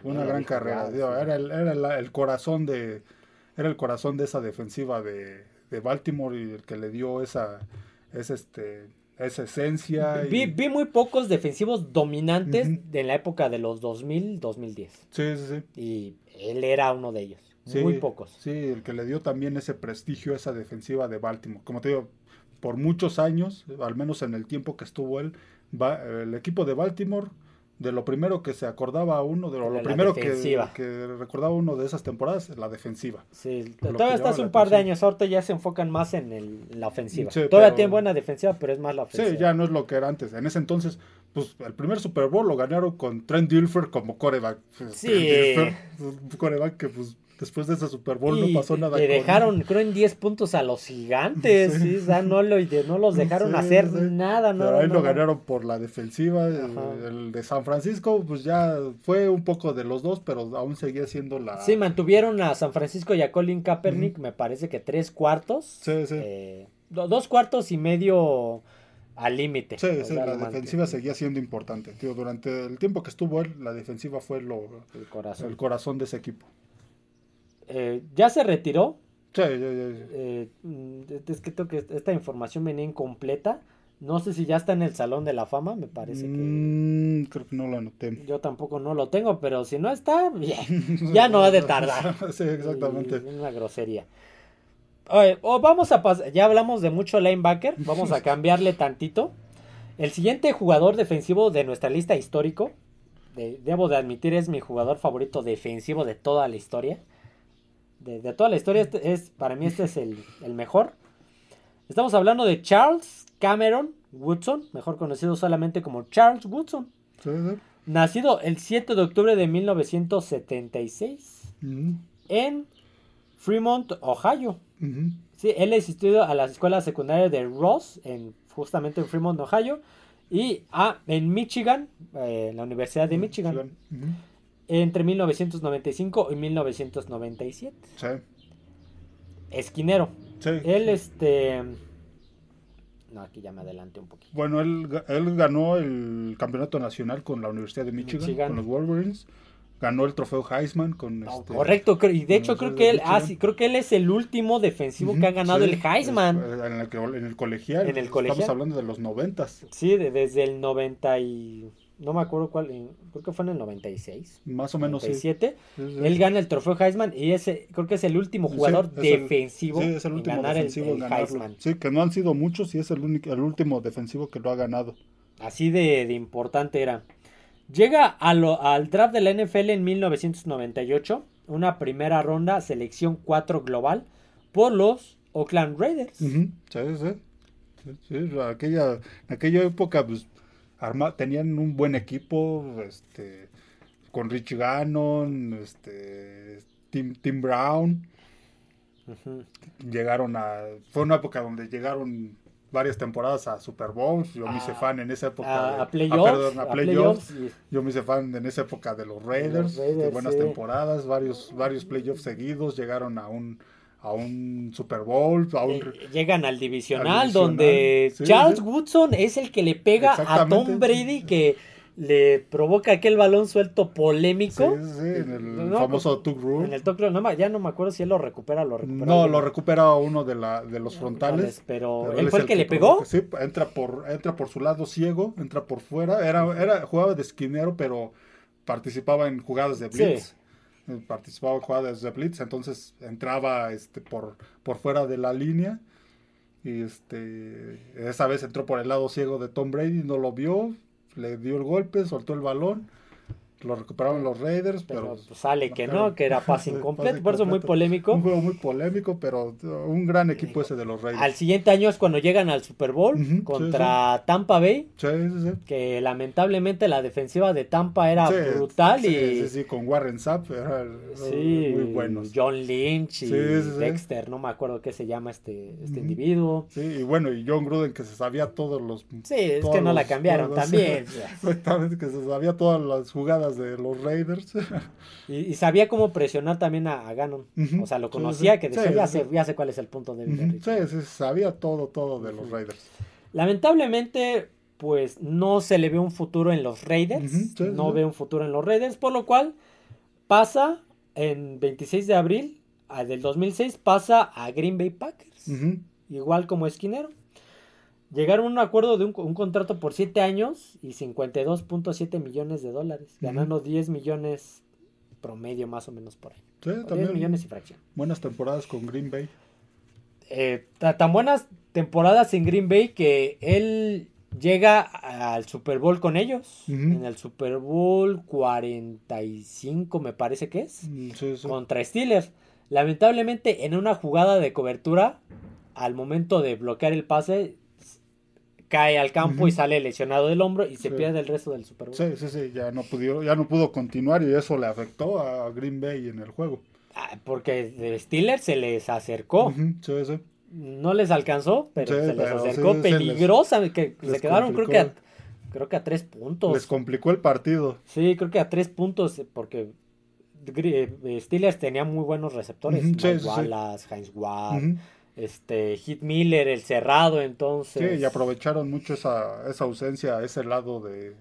una gran carrera. era, el, era el, corazón de era el corazón de esa defensiva de, de Baltimore y el que le dio esa, esa este, esa esencia. Vi, vi muy pocos defensivos dominantes de la época de los 2000-2010. Sí, sí, sí. Y él era uno de ellos. Muy pocos. Sí, el que le dio también ese prestigio a esa defensiva de Baltimore. Como te digo, por muchos años, al menos en el tiempo que estuvo él, el equipo de Baltimore de lo primero que se acordaba uno, de lo, primero que, que, recordaba uno de esas temporadas, la defensiva. Sí, todavía está hace un par de años, ahorita ya se enfocan más en, el, la ofensiva. todavía tiene buena defensiva, pero es más la ofensiva. Sí, ya no es lo que era antes. En ese entonces, pues el primer Super Bowl lo ganaron con Trent Dilfer como coreback. Sí. coreback que pues Después de ese Super Bowl no pasó nada. Le dejaron, creo, en 10 puntos a los gigantes. Sí. no, lo, no los dejaron hacer nada. No, Pero ahí lo ganaron por la defensiva. El, de San Francisco, pues ya fue un poco de los dos, pero aún seguía siendo la. Sí, mantuvieron a San Francisco y a Colin Kaepernick, me parece que tres cuartos. Sí, sí. Eh, dos cuartos y medio al límite. Sí, sí la defensiva seguía siendo importante. Tío, durante el tiempo que estuvo él, la defensiva fue lo, el, corazón. el corazón de ese equipo. Eh, ya se retiró. Sí, eh, es que tengo que esta información venía incompleta. No sé si ya está en el Salón de la Fama, me parece que. Mm, creo que no lo anoté. Yo tampoco no lo tengo, pero si no está, ya no ha de tardar. sí, exactamente. una grosería. Oye, vamos a pasar, ya hablamos de mucho linebacker, vamos a cambiarle tantito. El siguiente jugador defensivo de nuestra lista histórico, debo de admitir, es mi jugador favorito defensivo de toda la historia de, toda la historia, este es, para mí este es el, mejor. Estamos hablando de Charles Cameron Woodson, mejor conocido solamente como Charles Woodson. Nacido el 7 de octubre de 1976 en Fremont, Ohio. sí, él asistido a la escuela secundaria de Ross, en, justamente en Fremont, Ohio, y a, en Michigan, eh, en la Universidad de Michigan entre 1995 y 1997. Sí. Esquinero. Sí. Él, este. No, aquí ya me adelante un poquito. Bueno, él, él ganó el campeonato nacional con la Universidad de Michigan, con los Wolverines. Ganó el trofeo Heisman con este, Correcto, y de hecho creo que él ah, sí, creo que él es el último defensivo que ha ganado el Heisman. En el, en el, colegial. En el colegial. Estamos hablando de los noventas. Sí, desde el 90 y no me acuerdo cuál, creo que fue en el 96. Más o menos 97. Él gana el trofeo Heisman y ese creo que es el último jugador defensivo en ganar el, Heisman. Sí, que no han sido muchos y es el, único, el último defensivo que lo ha ganado. Así de, importante era. Llega al draft de la NFL en 1998, una primera ronda, selección 4 global, por los Oakland Raiders. Sí, sí. sí, aquella, en aquella época, pues tenían un buen equipo, este, con Rich Gannon, este, Tim, Tim Brown. Llegaron a. Fue una época donde llegaron varias temporadas a Super Bowls. Yo me hice A- fan en esa época. a- de- a playoffs, a Yo me hice fan en esa época de los Raiders. de Raiders, buenas sí. temporadas, varios, varios playoffs seguidos. Llegaron a un, a un Super Bowl. A un, Eh, Llegan al divisional, Al divisional, donde sí, Charles sí. Woodson es el que le pega a. Tom Brady que le provoca aquel balón suelto sí, polémico. sí, sí, en el No, famoso Tug Rule. En el toque, no, me- ya no me acuerdo si él lo recupera lo recupera. No, lo recupera uno de, la, de los frontales. Pero, Pero él fue el que le pegó. provoca. Sí, entra por, entra por su lado ciego, entra por fuera. Era, era, jugaba de esquinero, pero participaba en jugadas de blitz. Eh, Participaba en jugadas de blitz, entonces entraba este, por, por fuera de la línea. Y este, esa vez entró por el lado ciego de Tom Brady, no lo vio, le dio el golpe, soltó el balón. Lo recuperaron los Raiders, pero, Pero pues, sale que no, que era pase Sí, incompleto, por eso muy polémico. un juego muy polémico, pero un gran equipo ese de los Raiders. Al siguiente año es cuando llegan al Super Bowl Ujú, sí, contra Tampa Bay, Sí, sí, sí. que lamentablemente la defensiva de Tampa era Sí, brutal sí, y Sí, sí, con Warren Sapp era sí, muy buenos. John Lynch y Sí, sí, sí. Dexter, no me acuerdo qué se llama este, este individuo. Sí, y bueno, y John Gruden que se sabía todos los... Sí, es que no la cambiaron todos- también. Exactamente, que se sabía todas las jugadas de los Raiders. Y, y sabía cómo presionar también a, a Gannon. Ujú. O sea, lo conocía, sí. que decía, Sí, ya, sé, sí. ya sé cuál es el punto de. Sí, sí, sabía todo, todo de los Raiders. Lamentablemente, pues no se le ve un futuro en los Raiders. No ve un futuro en los Raiders, por lo cual pasa en 26 de abril ah, del 2006, pasa a Green Bay Packers. Igual como esquinero. Llegaron a un acuerdo de un, un contrato por 7 años y 52.7 millones de dólares, ganando 10 millones promedio más o menos por año. Sí, O 10 también millones y fracción. buenas temporadas con Green Bay. eh, ta- tan buenas temporadas en Green Bay que él llega al Super Bowl con ellos. En el Super Bowl 45 me parece que es. Mm, Sí, sí. Contra Steelers. Lamentablemente en una jugada de cobertura, al momento de bloquear el pase, cae al campo y sale lesionado del hombro y se Sí. pierde el resto del Super Bowl. Sí, sí, sí, ya no, pudo, ya no pudo continuar y eso le afectó a Green Bay en el juego. Ah, Porque Steelers se les acercó. Sí, sí. No les alcanzó, pero se les pero acercó se les- peligrosa, que se quedaron creo que a, creo que a tres puntos. Les complicó el partido. Sí, creo que a tres puntos, eh, porque eh, Steelers tenía muy buenos receptores. Sí, sí. Wallace, Heinz Ward. Este, Hit Miller, el cerrado, entonces. Sí, y aprovecharon mucho esa, esa ausencia ese lado de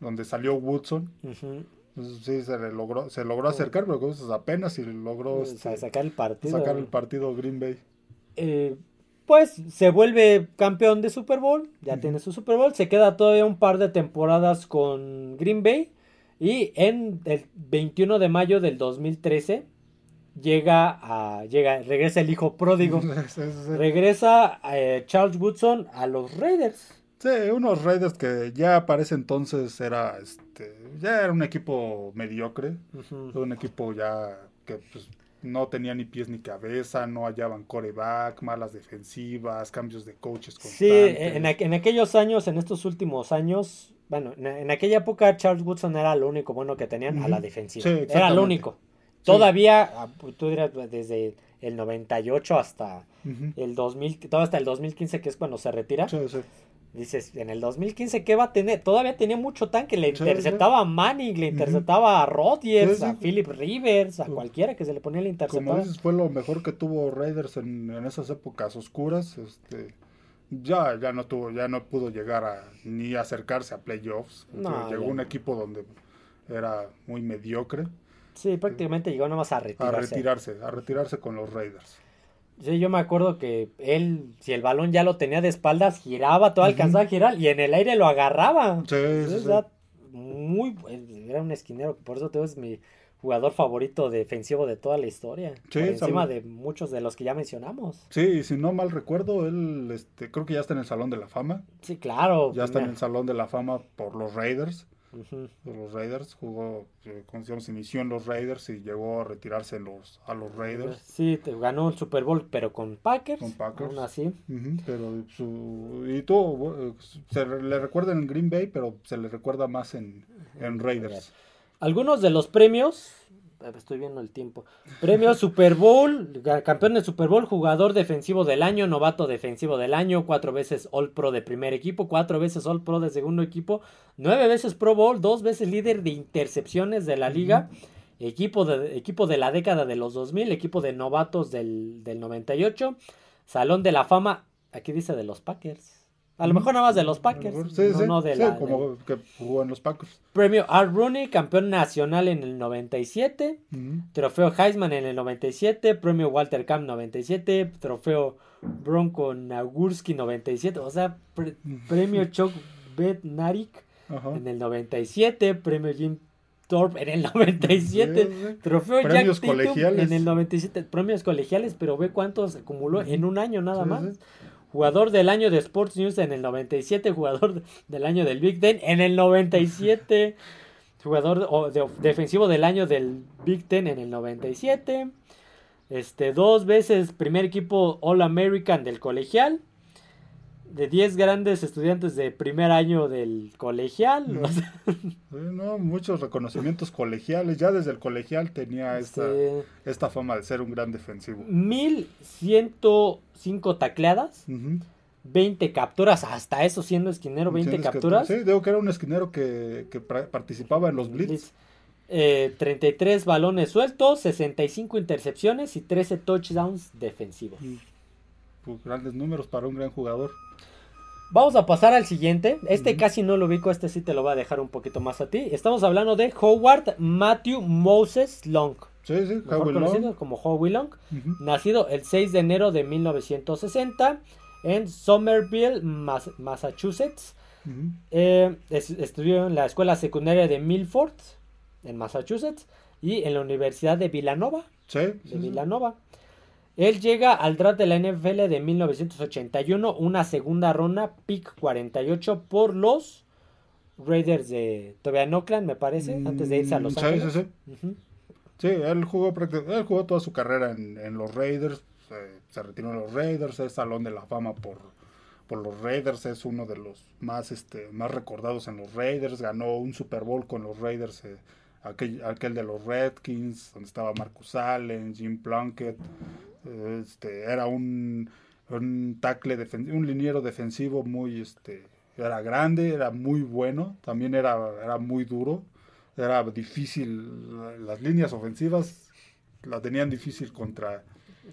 donde salió Woodson. Entonces, sí, se le logró, se logró acercar, pero pues, apenas si logró o este, sacar el partido. sacar el partido Green Bay. Eh, pues se vuelve campeón de Super Bowl, ya tiene su Super Bowl, se queda todavía un par de temporadas con Green Bay y en el 21 de mayo del 2013 llega a llega regresa el hijo pródigo, Sí, sí, sí. regresa eh, Charles Woodson a los Raiders. Sí, unos Raiders que ya para ese entonces era, este, ya era un equipo mediocre, un equipo ya que pues, no tenía ni pies ni cabeza, no hallaban coreback, malas defensivas, cambios de coaches Sí, constantes. en, aqu- en aquellos años, en estos últimos años, bueno, en, en aquella época Charles Woodson era lo único bueno que tenían a la defensiva. Sí, era lo único. Todavía, ah, pues, tú dirás, pues, desde el 98 hasta Ujú. el 2000, todo hasta el 2015 que es cuando se retira. Sí, sí. Dices, en el 2015, ¿qué va a tener? Todavía tenía mucho tanque. Le Sí, interceptaba a Manning, le interceptaba a Rodgers, a Philip Rivers, a cualquiera que se le ponía Como interceptaba. dices, fue lo mejor que tuvo Raiders en, en esas épocas oscuras. Este, ya, ya no tuvo, ya no pudo llegar a ni acercarse a playoffs. No, llegó un no. equipo donde era muy mediocre Sí, prácticamente llegó nada más a a retirarse. retirarse, a retirarse con los Raiders. Sí, yo me acuerdo que él, si el balón ya lo tenía de espaldas, giraba, todo Ujú. alcanzaba a girar y en el aire lo agarraba. Sí, sí, sea, muy era un esquinero, por eso te es mi jugador favorito defensivo de toda la historia. Sí, por encima de muchos de los que ya mencionamos. Sí, y si no mal recuerdo, él este, creo que ya está en el Salón de la Fama. Sí, claro. Ya está en el Salón de la Fama por los Raiders. Los Raiders jugó, eh, decíamos, inició en los Raiders y llegó a retirarse en los, a los Raiders. Sí, te ganó el Super Bowl, pero con Packers. Con Packers. Aún así. Ujú, pero su y tuvo eh, se le recuerda en Green Bay pero se le recuerda más en, en Raiders Algunos de los premios Estoy viendo el tiempo. Premio Super Bowl, campeón de Super Bowl, jugador defensivo del año, novato defensivo del año, cuatro veces All Pro de primer equipo, cuatro veces All Pro de segundo equipo, nueve veces Pro Bowl, dos veces líder de intercepciones de la liga, equipo, de, equipo de la década de los 2000, equipo de novatos del, del 98, Salón de la Fama, aquí dice de los Packers. A lo mejor nada más de los Packers. Sí, no, sí, de como que jugó en los Packers. Premio Art Rooney, campeón nacional en el 97. Trofeo Heisman en el 97. Premio Walter Camp 97. Trofeo Bronco Nagurski 97. O sea, premio Chuck Bednarik en el 97. Premio Jim Thorpe en el 97. Trofeo Premios Jack colegiales. en el 97. Premios colegiales, pero ve cuántos acumuló en un año nada más. Jugador del año de Sports News en el 97. Jugador del año del Big Ten en el 97. jugador defensivo del año del Big Ten en el 97. Este, dos veces primer equipo All American del colegial de 10 grandes estudiantes de primer año del colegial. no, muchos reconocimientos colegiales. Ya desde el colegial tenía esta, esta fama de ser un gran defensivo. 1105 tacleadas. 20 capturas, hasta eso siendo esquinero, 20 capturas. sí, digo que era un esquinero que, participaba en los blitz. 33 eh, balones sueltos, 65 intercepciones y 13 touchdowns defensivos. Pues, grandes números para un gran jugador. Vamos a pasar al siguiente. Este casi no lo ubico, este sí te lo voy a dejar un poquito más a ti. Estamos hablando de Howard Matthew Moses Long. Sí, sí, mejor conocido como Howie Long. Nacido el 6 de enero de 1960 en Somerville, Massachusetts. Eh, estudió en la escuela secundaria de Milford, en Massachusetts, y en la Universidad de Villanova. Sí. De Villanova. Él llega al draft de la NFL de 1981, una segunda ronda, pick 48 por los Raiders de todavía en Oakland, me parece, antes de irse a Los Ángeles. Sí, sí, sí. él jugó, él jugó toda su carrera en, los Raiders, se retiró en los Raiders, es Salón de la Fama por, por los Raiders, es uno de los más, este, más recordados en los Raiders, ganó un Super Bowl con los Raiders, eh, aquel, aquel de los Redskins, donde estaba Marcus Allen, Jim Plunkett, este, era un, un tackle, un liniero defensivo muy, este, era grande, era muy bueno, también era, era muy duro, era difícil, las líneas ofensivas la tenían difícil contra,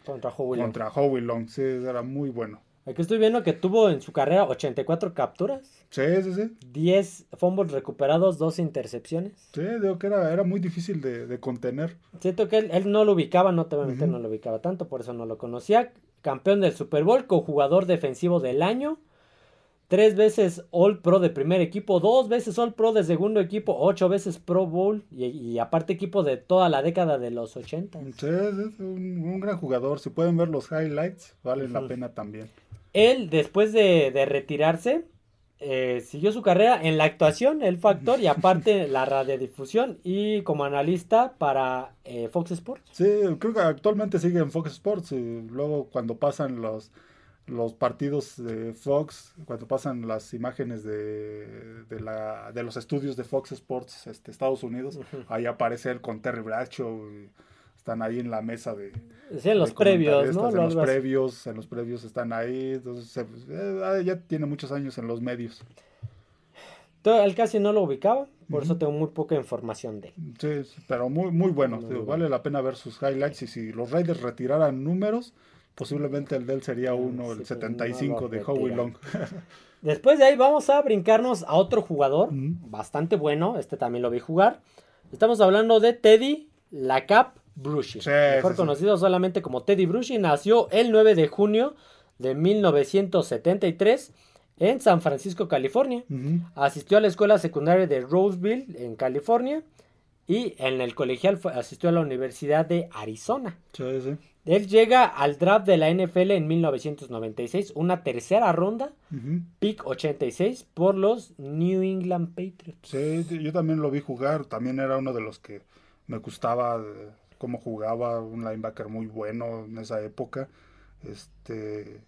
contra Howie contra Howie Long, sí, era muy bueno. Aquí estoy viendo que tuvo en su carrera 84 capturas. Sí, sí, sí. 10 fumbles recuperados, 2 intercepciones. Sí, digo que era, era muy difícil de, contener. Siento que él, no lo ubicaba, no te voy a meter, no lo ubicaba tanto, por eso no lo conocía. Campeón del Super Bowl, jugador defensivo del año. Tres veces All Pro de primer equipo, dos veces All Pro de segundo equipo, ocho veces Pro Bowl y, aparte equipo de toda la década de los 80. Sí, es un, gran jugador. Si pueden ver los highlights, vale la pena también. Él, después de, retirarse, eh, siguió su carrera en la actuación, el factor, y aparte la radiodifusión y como analista para eh, Fox Sports. Sí, creo que actualmente sigue en Fox Sports y luego cuando pasan los, los partidos de Fox, cuando pasan las imágenes de, de, la, de los estudios de Fox Sports este, Estados Unidos, ahí aparece él con Terry Bradshaw. Y, están ahí en la mesa de... Sí, en los previos, ¿no? En los previos, en los previos están ahí, entonces eh, ah, ya tiene muchos años en los medios. Él casi no lo ubicaba, por eso tengo muy poca información de él. Sí, pero muy, muy bueno, vale la pena ver sus highlights y si los Raiders retiraran números, posiblemente el de él sería uno, el 75 de Howie Long. Después de ahí vamos a brincarnos a otro jugador, bastante bueno, este también lo vi jugar. Estamos hablando de Teddy Lacap Bruschi, mejor conocido solamente como Teddy Bruschi, nació el 9 de junio de 1973 en San Francisco, California. Asistió a la escuela secundaria de Roseville, en California, y en el colegial asistió a la Universidad de Arizona. Él llega al draft de la NFL en 1996, una tercera ronda, pick 86 por los New England Patriots. Sí, yo también lo vi jugar, también era uno de los que me gustaba cómo jugaba, un linebacker muy bueno en esa época, este,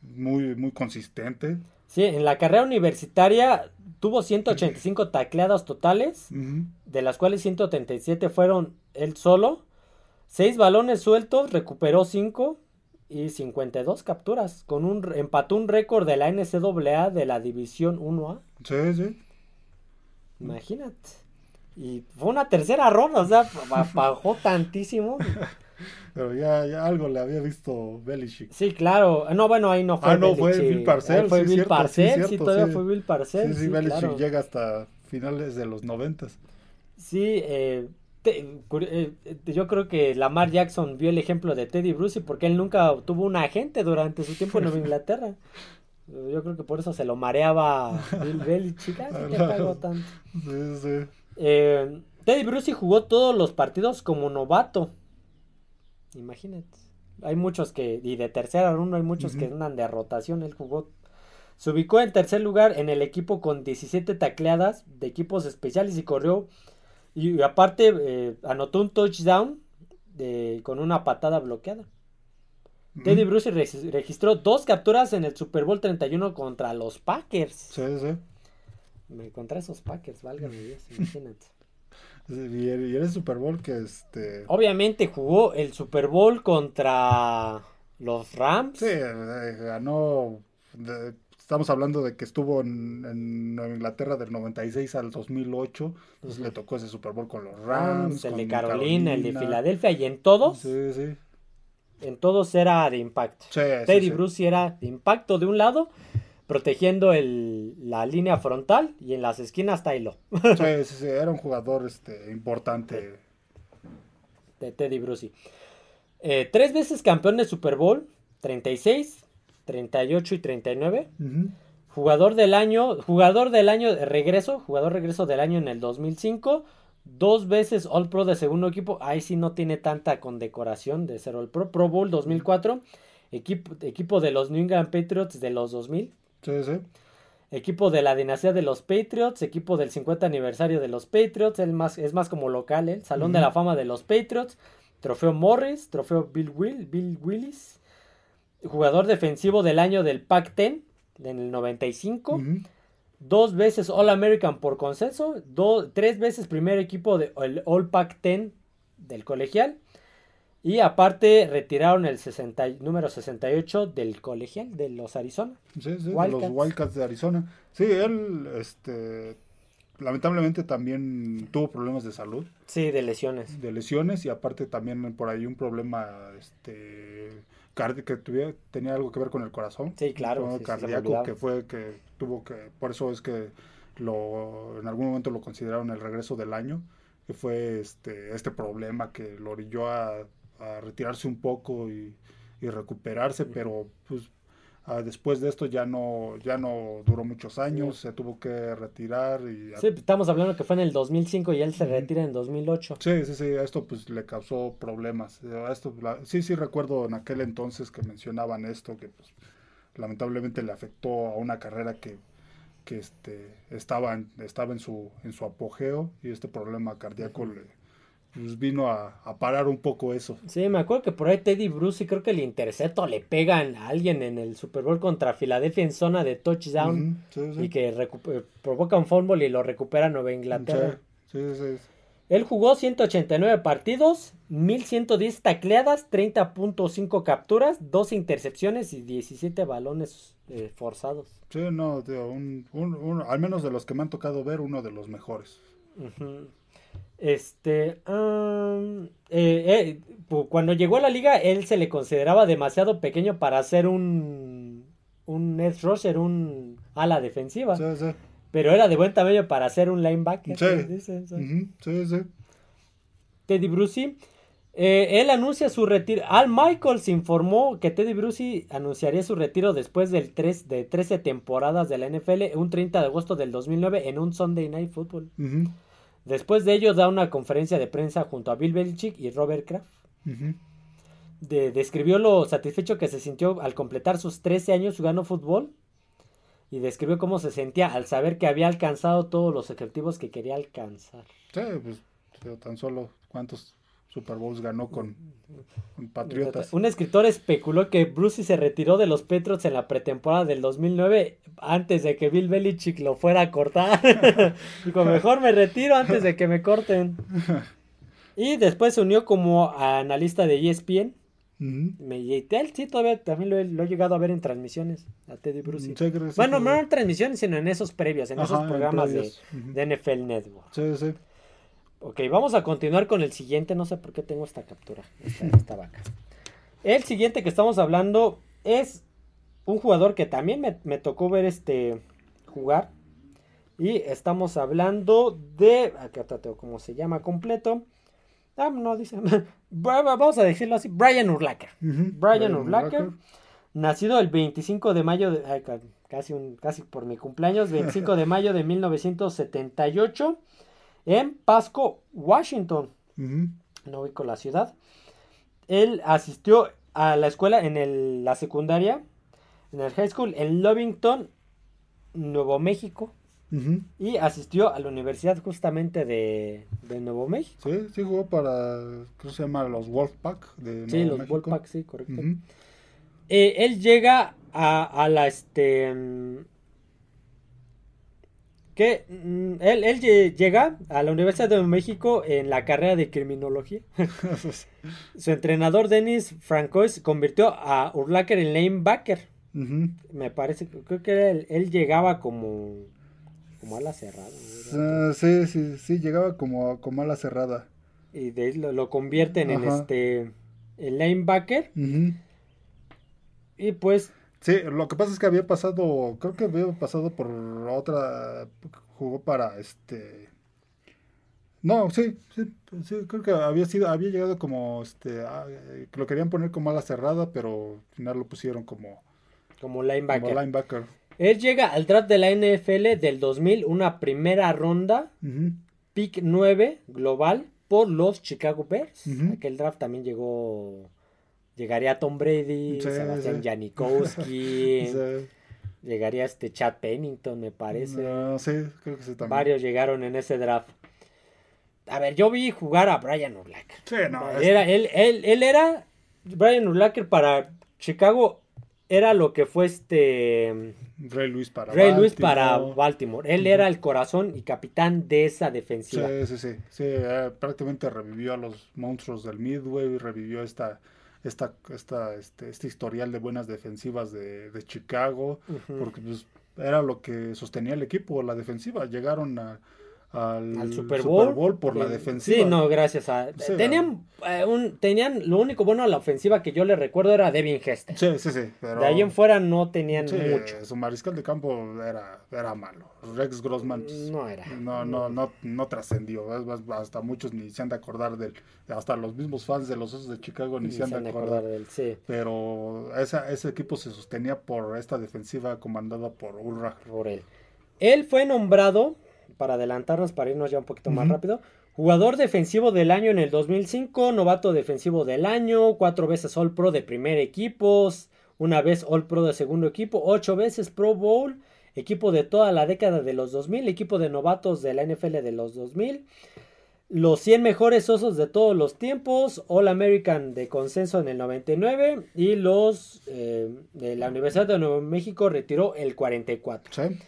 muy, muy consistente. Sí, en la carrera universitaria tuvo 185 tacleadas totales, de las cuales 137 fueron él solo. Seis balones sueltos, recuperó cinco y 52 capturas. Con un, empató un récord de la NCAA de la División 1A. Sí, sí. Imagínate. Y fue una tercera ronda, o sea, bajó tantísimo. Pero ya, ya, algo le había visto Belichick. Sí, claro. No, bueno, ahí no fue. Ah, no, fue Bill Parcells. fue Bill Parcells, sí, todavía fue Bill Parcells. Sí, sí, Belichick llega hasta finales de los noventas. Sí, eh, eh, yo creo que Lamar Jackson vio el ejemplo de Teddy Bruce porque él nunca tuvo un agente durante su tiempo en Nueva Inglaterra. Yo creo que por eso se lo mareaba Bill Belichick. Así que pagó tanto. Sí, sí. Eh, Teddy Bruce jugó todos los partidos como novato. Imagínate. Hay muchos que, y de tercera ronda hay muchos que andan de rotación. Él jugó. Se ubicó en tercer lugar en el equipo con 17 tacleadas de equipos especiales y corrió. Y, aparte eh, anotó un touchdown de, con una patada bloqueada. Teddy Bruce registró dos capturas en el Super Bowl 31 contra los Packers. Sí, sí. Me contra esos Packers, válgame Dios, imagínate. Y el Super Bowl que este. Obviamente jugó el Super Bowl contra los Rams. Sí, eh, ganó. estamos hablando de que estuvo en, en, Inglaterra del 96 al 2008. Entonces le tocó ese Super Bowl con los Rams. el de Carolina, el de Filadelfia y en todos. Sí, sí. En todos era de impacto. Teddy Bruce era de impacto de un lado protegiendo el, la línea frontal y en las esquinas Tailo. sí, sí, sí, era un jugador este, importante. De Teddy Brucey. Eh, tres veces campeón de Super Bowl, 36, 38 y 39. Jugador del año, jugador del año de regreso, jugador regreso del año en el 2005. Dos veces All Pro de segundo equipo. Ahí sí no tiene tanta condecoración de ser All Pro. Pro Bowl 2004. Equipo, equipo de los New England Patriots de los 2000. Sí, sí. Equipo de la dinastía de los Patriots, equipo del 50 aniversario de los Patriots, el más, es más como local, el Salón de la Fama de los Patriots, trofeo Morris, trofeo Bill, Will, Bill Willis, jugador defensivo del año del Pac-10 en el 95, dos veces All American por consenso, tres veces primer equipo del All Pac-10 del colegial y aparte retiraron el 60, número 68 del colegial de los Arizona. Sí, sí, de los Wildcats de Arizona. Sí, él, este, lamentablemente también tuvo problemas de salud. Sí, de lesiones. De lesiones y aparte también por ahí un problema, este, que tuviera, tenía algo que ver con el corazón. Sí, claro. cardíaco que fue que tuvo que, por eso es que lo, en algún momento lo consideraron el regreso del año que fue este, este problema que lo orilló a a retirarse un poco y, recuperarse, pero pues después de esto ya no ya no duró muchos años, se tuvo que retirar y Sí, estamos hablando que fue en el 2005 y él se retira en 2008. Sí, sí, sí, esto pues le causó problemas. esto sí sí recuerdo en aquel entonces que mencionaban esto que pues lamentablemente le afectó a una carrera que que este estaba en, estaba en su en su apogeo y este problema cardíaco le pues vino a, parar un poco eso. Sí, me acuerdo que por ahí Teddy Bruce y creo que el intercepto le pegan a alguien en el Super Bowl contra Filadelfia en zona de touchdown y que provoca un fumble y lo recupera Nueva Inglaterra. Sí, sí, Él jugó 189 partidos, 1110 tacleadas, 30.5 capturas, 12 intercepciones y 17 balones eh, forzados. Sí, no, al menos de los que me han tocado ver, uno de los mejores. Este, eh, eh, cuando llegó a la liga, él se le consideraba demasiado pequeño para ser un, un edge rusher, un ala defensiva. Pero era de buen tamaño para ser un linebacker. Sí, Teddy Brucey. Eh, él anuncia su retiro. Al Michaels informó que Teddy Brucey anunciaría su retiro después del 3, de 13 temporadas de la NFL, un 30 de agosto del 2009 en un Sunday Night Football. Después de ello da una conferencia de prensa junto a Bill Belichick y Robert Kraft. describió lo satisfecho que se sintió al completar sus 13 años jugando fútbol y describió cómo se sentía al saber que había alcanzado todos los objetivos que quería alcanzar. Sí, pues tan solo cuántos Super Bowls ganó con, Patriotas. Un escritor especuló que Brucey se retiró de los Patriots en la pretemporada del 2009 antes de que Bill Belichick lo fuera a cortar. Dijo, mejor me retiro antes de que me corten. Y después se unió como analista de ESPN. Me, y él sí, todavía también lo he, llegado a ver en transmisiones, a Teddy Bruce. bueno, no en transmisiones, sino en esos previos, en esos programas de, NFL Network. Sí, sí. Ok, vamos a continuar con el siguiente. No sé por qué tengo esta captura, esta, vaca. El siguiente que estamos hablando es un jugador que también me, me tocó ver este jugar. Y estamos hablando de. Acá tengo cómo se llama completo. Ah, no dice. Vamos a decirlo así: Brian Urlacher. Brian, Urlacher. Nacido el 25 de mayo. De, casi, un, casi por mi cumpleaños. 25 de mayo de 1978. En Pasco, Washington. No ubico la ciudad. Él asistió a la escuela en el, la secundaria. En el high school en Lovington, Nuevo México. Y asistió a la universidad justamente de, Nuevo México. Sí, sí jugó para, ¿cómo se llama? Los Wolfpack de Nuevo Sí, los Wolfpack, sí, correcto. Eh, él llega a, la, este... Que mm, él, él, llega a la Universidad de México en la carrera de criminología. Su entrenador, Dennis Francois, convirtió a Urlacher en lanebacker. Me parece, creo que él llegaba como como ala cerrada. Sí, sí, sí, llegaba como, como ala cerrada. Y de ahí lo, convierten en este el linebacker. Y pues. Sí, lo que pasa es que había pasado, creo que había pasado por otra, jugó para este. No, sí, sí, sí, creo que había sido, había llegado como, este, lo querían poner como ala cerrada, pero al final lo pusieron como, como linebacker. Como linebacker. Él llega al draft de la NFL del 2000, una primera ronda, pick 9 global por los Chicago Bears. Aquel draft también llegó, llegaría Tom Brady, Sebastián Janikowski, llegaría este Chad Pennington, me parece. sí, creo que sí también. Varios llegaron en ese draft. A ver, yo vi jugar a Brian Urlacher. Sí, no. Era, él, él, él era Brian Urlacher para Chicago era lo que fue este Ray Luis para Ray Baltimore. Luis para Baltimore. Él era el corazón y capitán de esa defensiva. Sí, sí, sí. sí eh, prácticamente revivió a los monstruos del Midway y revivió esta esta, esta, este, este historial de buenas defensivas de, de Chicago, porque pues, era lo que sostenía el equipo, la defensiva. Llegaron a, al, Super, Bowl, por la defensiva. Sí, no, gracias a. tenían, eh, un, tenían. Lo único bueno a la ofensiva que yo le recuerdo era Devin Hester. Sí, sí, sí. de ahí en fuera no tenían mucho. Su mariscal de campo era, era malo. Rex Grossman. Pues, no era. No, no, no, no trascendió. Hasta muchos ni se han de acordar del. Hasta los mismos fans de los Osos de Chicago ni, se han de acordar. de él, sí. Pero esa, ese equipo se sostenía por esta defensiva comandada por Ulrach. Por él. Él fue nombrado para adelantarnos, para irnos ya un poquito más rápido. Jugador defensivo del año en el 2005, novato defensivo del año, cuatro veces All Pro de primer equipo, una vez All Pro de segundo equipo, ocho veces Pro Bowl, equipo de toda la década de los 2000, equipo de novatos de la NFL de los 2000, los 100 mejores osos de todos los tiempos, All American de consenso en el 99 y los eh, de la Universidad de Nuevo México retiró el 44. ¿Sí?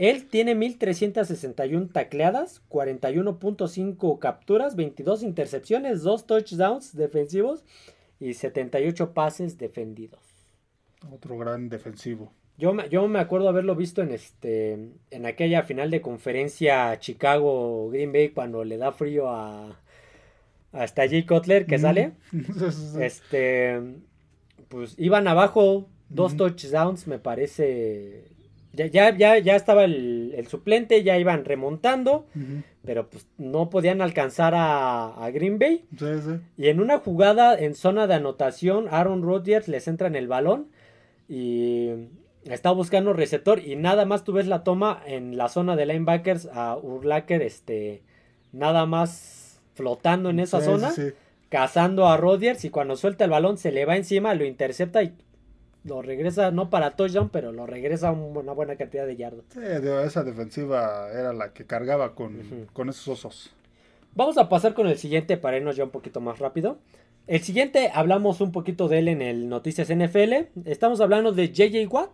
Él tiene 1361 tacleadas, 41.5 capturas, 22 intercepciones, 2 touchdowns defensivos y 78 pases defendidos. Otro gran defensivo. Yo, yo me acuerdo haberlo visto en este en aquella final de conferencia Chicago Green Bay cuando le da frío a hasta Jay Cutler que sale. este pues iban abajo dos touchdowns me parece ya, ya, ya, ya estaba el, suplente, ya iban remontando, pero pues no podían alcanzar a, Green Bay. Y en una jugada en zona de anotación, Aaron Rodgers les entra en el balón y está buscando receptor y nada más tú ves la toma en la zona de linebackers a Urlacher, este, nada más flotando en esa zona, cazando a Rodgers y cuando suelta el balón se le va encima, lo intercepta y lo regresa, no para touchdown, pero lo regresa una buena cantidad de yardas. Sí, esa defensiva era la que cargaba con, con esos osos. Vamos a pasar con el siguiente para irnos ya un poquito más rápido. El siguiente, hablamos un poquito de él en el Noticias NFL. Estamos hablando de JJ Watt.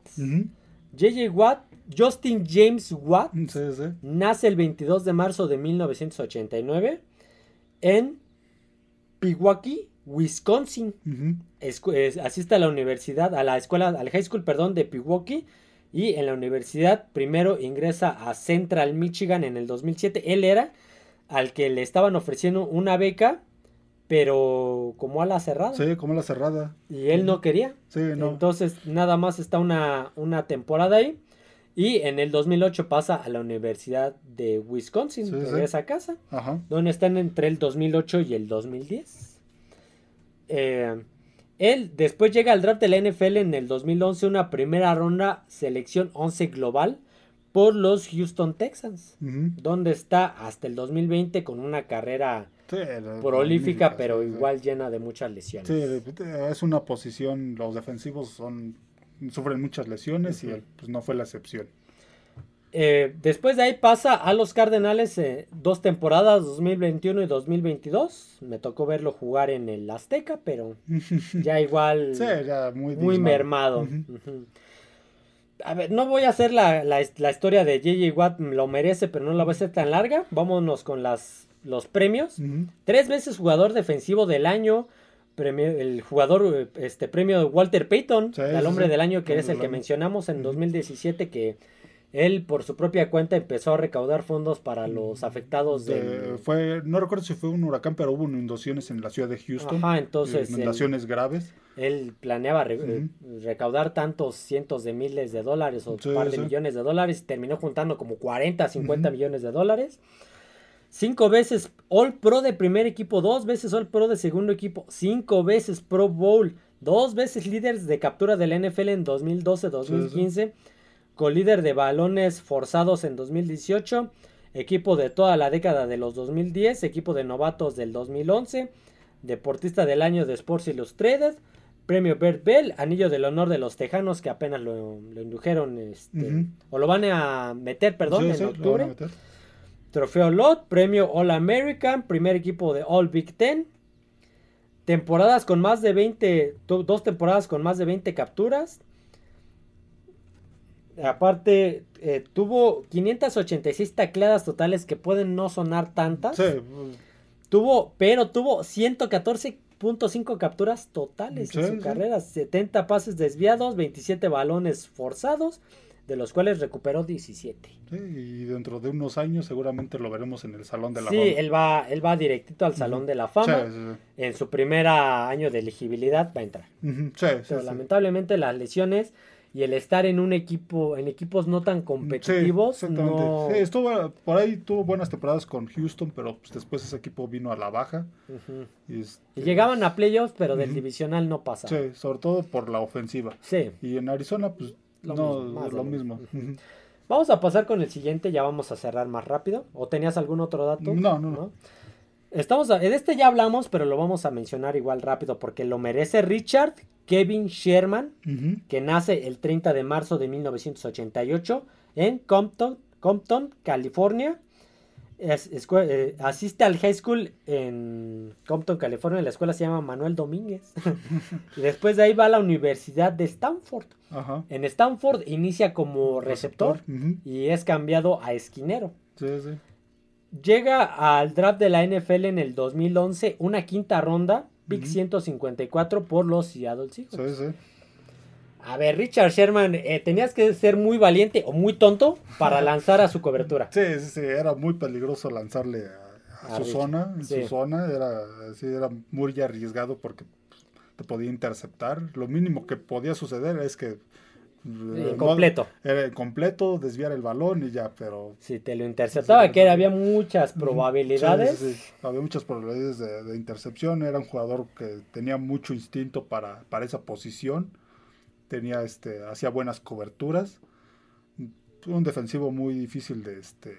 JJ Watt, Justin James Watt, sí, sí. nace el 22 de marzo de 1989 en Pewaukee, Wisconsin. asiste a la universidad, a la escuela, al high school, perdón, de Pewaukee. Y en la universidad primero ingresa a Central Michigan en el 2007. Él era al que le estaban ofreciendo una beca, pero como a la cerrada. Sí, como a la cerrada. Y él no quería. Sí, no. Entonces nada más está una, una temporada ahí. Y en el 2008 pasa a la Universidad de Wisconsin, regresa a casa, Ajá. donde están entre el 2008 y el 2010. Eh, él después llega al draft de la NFL en el 2011, una primera ronda, selección 11 global por los Houston Texans, donde está hasta el 2020 con una carrera prolífica, pero igual llena de muchas lesiones. Sí, es una posición, los defensivos son sufren muchas lesiones y él pues, no fue la excepción. Eh, después de ahí pasa a los Cardenales eh, dos temporadas, 2021 y 2022. Me tocó verlo jugar en el Azteca, pero ya igual muy, mermado. A ver, no voy a hacer la, historia de JJ Watt, lo merece, pero no la voy a hacer tan larga. Vámonos con las, los premios. Tres veces jugador defensivo del año. Premio, el jugador, este premio de Walter Payton, el hombre del año, que es el que mencionamos en 2017, que él por su propia cuenta empezó a recaudar fondos para los afectados de, fue no recuerdo si fue un huracán pero hubo inundaciones en la ciudad de Houston Ajá, entonces inundaciones graves. él planeaba eh, recaudar tantos cientos de miles de dólares o un par de millones de dólares y terminó juntando como 40 50 millones de dólares. Cinco veces All Pro de primer equipo dos veces All Pro de segundo equipo cinco veces Pro Bowl dos veces líderes de captura del NFL en 2012 2015 líder de balones forzados en 2018, equipo de toda la década de los 2010, equipo de novatos del 2011, deportista del año de Sports Illustrated, premio Bert Bell, anillo del honor de los Tejanos que apenas lo, indujeron, este, o lo van a meter, perdón, en octubre. Trofeo Lot, premio All American, primer equipo de All Big Ten. Temporadas con más de 20, dos temporadas con más de 20 capturas. Aparte, eh, tuvo 586 tacleadas totales que pueden no sonar tantas. Sí. Tuvo, pero tuvo 114.5 capturas totales en su carrera. 70 pases desviados, 27 balones forzados, de los cuales recuperó 17. Sí, y dentro de unos años seguramente lo veremos en el Salón de la Fama. Sí, él va, él va directito al Salón de la Fama. en su primer año de elegibilidad va a entrar. pero lamentablemente las lesiones y el estar en un equipo, en equipos no tan competitivos. Sí, no... sí, estuvo, por ahí tuvo buenas temporadas con Houston, pero pues, después ese equipo vino a la baja. Este, y, llegaban a playoffs, pero del divisional no pasaba. Sí, sobre todo por la ofensiva. Sí. Y en Arizona, pues lo no, mismo, lo mismo. Vamos a pasar con el siguiente, ya vamos a cerrar más rápido. ¿O tenías algún otro dato? No, no, no. Estamos, de este ya hablamos, pero lo vamos a mencionar igual rápido porque lo merece Richard Kevin Sherman, que nace el 30 de marzo de 1988 en Compton, Compton California. Eh, asiste al high school en Compton, California. La escuela se llama Manuel Domínguez. y después de ahí va a la Universidad de Stanford. En Stanford inicia como receptor, y es cambiado a esquinero. Llega al draft de la NFL en el 2011, una quinta ronda Big 154 por los Seattle Seahawks. Sí, sí. A ver, Richard Sherman, eh, tenías que ser muy valiente o muy tonto para lanzar a su cobertura. Sí, sí, sí, era muy peligroso lanzarle a, su zona, en su zona, era, sí, era muy arriesgado porque te podía interceptar. Lo mínimo que podía suceder es que Incompleto. Era completo, desviar el balón y ya, pero... Si te lo interceptaba, que había muchas probabilidades. Había muchas probabilidades de, intercepción. Era un jugador que tenía mucho instinto para, para esa posición. Tenía, este, hacía buenas coberturas. Un defensivo muy difícil de este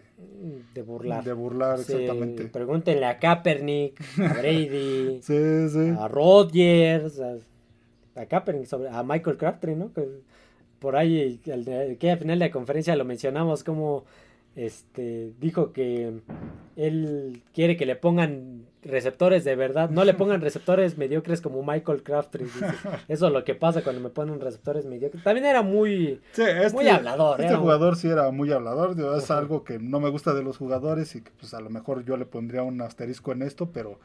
de burlar. De burlar, exactamente. Pregúntenle a Kaepernick, a Brady, a Rodgers, a, Kaepernick, a Michael Crabtree, ¿no? Por ahí, que al final de la conferencia lo mencionamos como este dijo que él quiere que le pongan receptores de verdad, no le pongan receptores mediocres como Michael Crabtree. Eso es lo que pasa cuando me ponen receptores mediocres. También era muy, este, muy hablador. Este jugador sí era muy hablador. Es algo que no me gusta de los jugadores y que pues a lo mejor yo le pondría un asterisco en esto, pero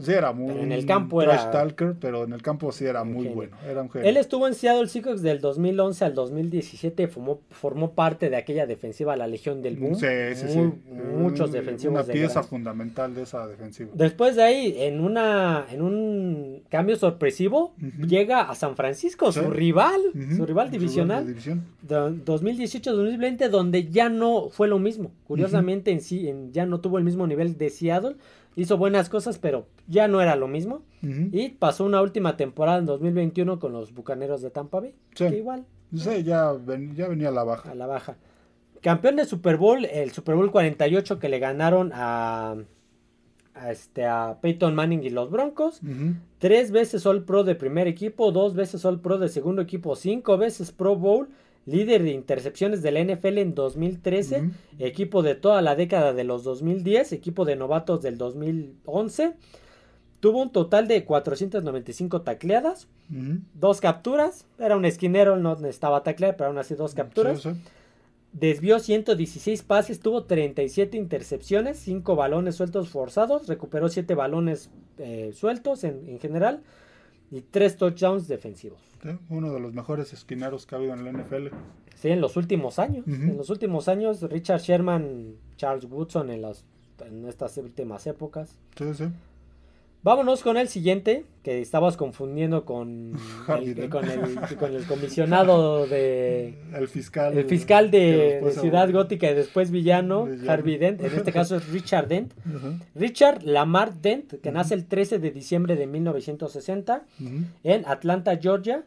Sí, era muy. en el campo era. Talker, pero en el campo sí era muy bueno. Era un genio. Él estuvo en Seattle Seahawks del 2011 al 2017. Formó, formó parte de aquella defensiva, la Legión del Boom. Sí, sí, sí. Muchos defensivos. Una pieza fundamental de esa defensiva. Después de ahí, en una en un cambio sorpresivo, llega a San Francisco, su rival, su rival divisional. 2018-2020, donde ya no fue lo mismo. Curiosamente, en sí, en, ya no tuvo el mismo nivel de Seattle hizo buenas cosas, pero ya no era lo mismo. Y pasó una última temporada en 2021 con los Bucaneros de Tampa Bay. Sí. Que igual. Sí, ya, ya venía a la baja. A la baja. Campeón de Super Bowl, el Super Bowl 48 que le ganaron a, a, este, a Peyton Manning y los Broncos. Tres veces All Pro de primer equipo, dos veces All Pro de segundo equipo, cinco veces Pro Bowl líder de intercepciones de la NFL en 2013, equipo de toda la década de los 2010, equipo de novatos del 2011. Tuvo un total de 495 tacleadas, dos capturas, era un esquinero, no necesitaba taclear, pero aún así dos capturas. Desvió 116 pases, tuvo 37 intercepciones, 5 balones sueltos forzados, recuperó 7 balones eh, sueltos en, en general y 3 touchdowns defensivos uno de los mejores esquineros que ha habido en la NFL. Sí, en los últimos años. En los últimos años, Richard Sherman, Charles Woodson en, las, en estas últimas épocas. Sí, sí. Vámonos con el siguiente, que estabas confundiendo con, el, con, el, con el comisionado de... El fiscal. El fiscal de, Ciudad Gótica y después villano, Harvey Dent. En este caso es Richard Dent. Richard Lamar Dent, que nace el 13 de diciembre de 1960 en Atlanta, Georgia.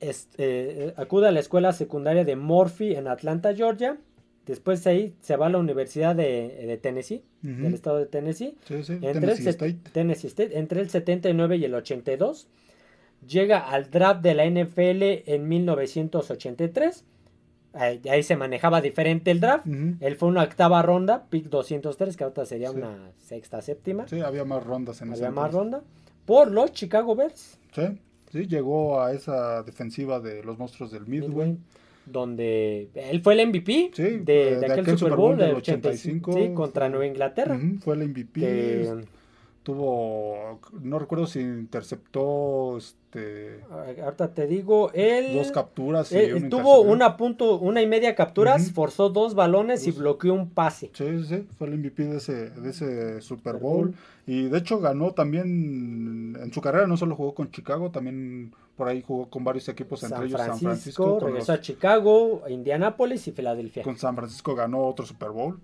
Eh, acude a la escuela secundaria de Murphy en Atlanta, Georgia. Después de ahí se va a la Universidad de, Tennessee, del estado de Tennessee. entre Tennessee, State. Tennessee State. Entre el 79 y el 82. Llega al draft de la NFL en 1983. Ahí, se manejaba diferente el draft. Él fue una octava ronda, pick 203, que ahorita sería una sexta, séptima. Sí, había más rondas en Había más ronda. Por los Chicago Bears. Sí, sí, llegó a esa defensiva de los monstruos del Midway donde él fue el MVP de, aquel, Super Bowl, del 85, sí, contra Nueva Inglaterra. fue el MVP. Tuvo, no recuerdo si interceptó, este... Ahorita te digo, él... Dos capturas. Y tuvo una punto, una y media capturas, forzó dos balones y bloqueó un pase. Sí, sí, fue el MVP de ese, de ese Super Bowl. Y de hecho ganó también, en su carrera no solo jugó con Chicago, también por ahí jugó con varios equipos, entre ellos San Francisco. Regresó a Chicago, Indianápolis y Filadelfia. Con San Francisco ganó otro Super Bowl.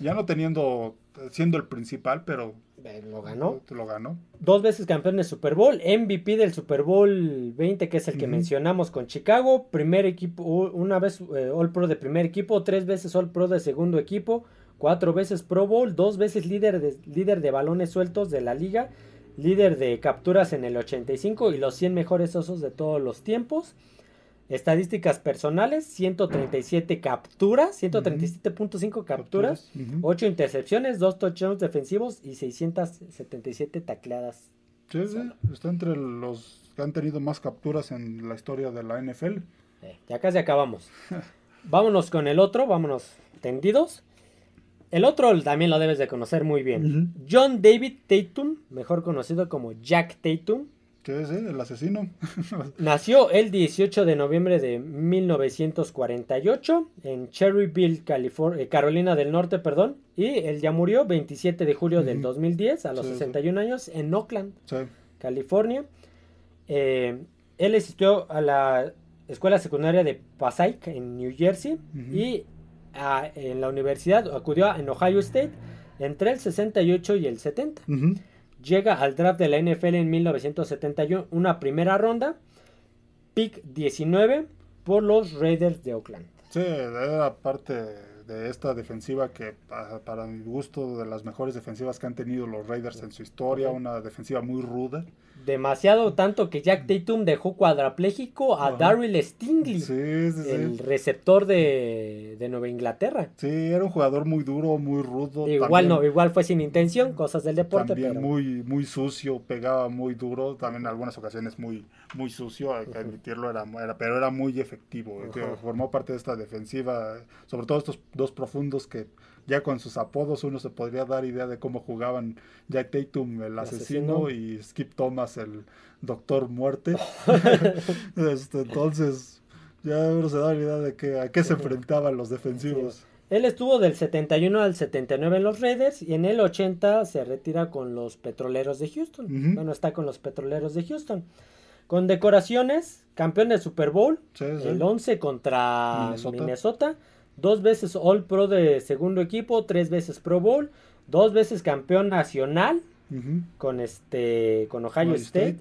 Ya no teniendo, siendo el principal, pero eh, lo ganó. Lo ganó. Dos veces campeón de Super Bowl, MVP del Super Bowl 20, que es el que mencionamos con Chicago, primer equipo, una vez eh, All Pro de primer equipo, tres veces All Pro de segundo equipo, cuatro veces Pro Bowl, dos veces líder de, líder de balones sueltos de la liga líder de capturas en el 85 y los 100 mejores osos de todos los tiempos. Estadísticas personales, 137 capturas, 137.5 capturas, 8 intercepciones, 2 touchdowns defensivos y 677 tacleadas. Sí, sí, está entre los que han tenido más capturas en la historia de la NFL. ya casi acabamos. vámonos con el otro, vámonos tendidos. El otro también lo debes de conocer muy bien. John David Tatum, mejor conocido como Jack Tatum. ¿Qué es el asesino? Nació el 18 de noviembre de 1948 en Cherryville, California, eh, Carolina del Norte, perdón. Y él ya murió 27 de julio del 2010 a los 61 años en Oakland, California. Eh, él asistió a la escuela secundaria de Passaic en New Jersey y en la universidad, acudió en Ohio State entre el 68 y el 70. Llega al draft de la NFL en 1971, una primera ronda, pick 19 por los Raiders de Oakland. Sí, era parte de esta defensiva que para mi gusto de las mejores defensivas que han tenido los Raiders en su historia, una defensiva muy ruda demasiado tanto que Jack Tatum dejó cuadrapléjico a Daryl Stingley, el receptor de, Nueva Inglaterra. Sí, era un jugador muy duro, muy rudo. Igual no, igual fue sin intención, cosas del deporte. También muy, muy sucio, pegaba muy duro, también en algunas ocasiones muy, muy sucio, admitirlo, era, era, pero era muy efectivo. formó parte de esta defensiva, sobre todo estos dos profundos que ya con sus apodos uno se podría dar idea de cómo jugaban Jack Tatum, el asesino, y Skip Thomas, el doctor muerte. Este, entonces, ya uno se da idea de que, a qué se enfrentaban los defensivos. Él estuvo del 71 al 79 en los Raiders y en el 80 se retira con los Petroleros de Houston. Bueno, está con los Petroleros de Houston. Con decoraciones, campeón del Super Bowl, el 11 contra Minnesota dos veces All Pro de segundo equipo, tres veces Pro Bowl, dos veces campeón nacional con este con Ohio, State,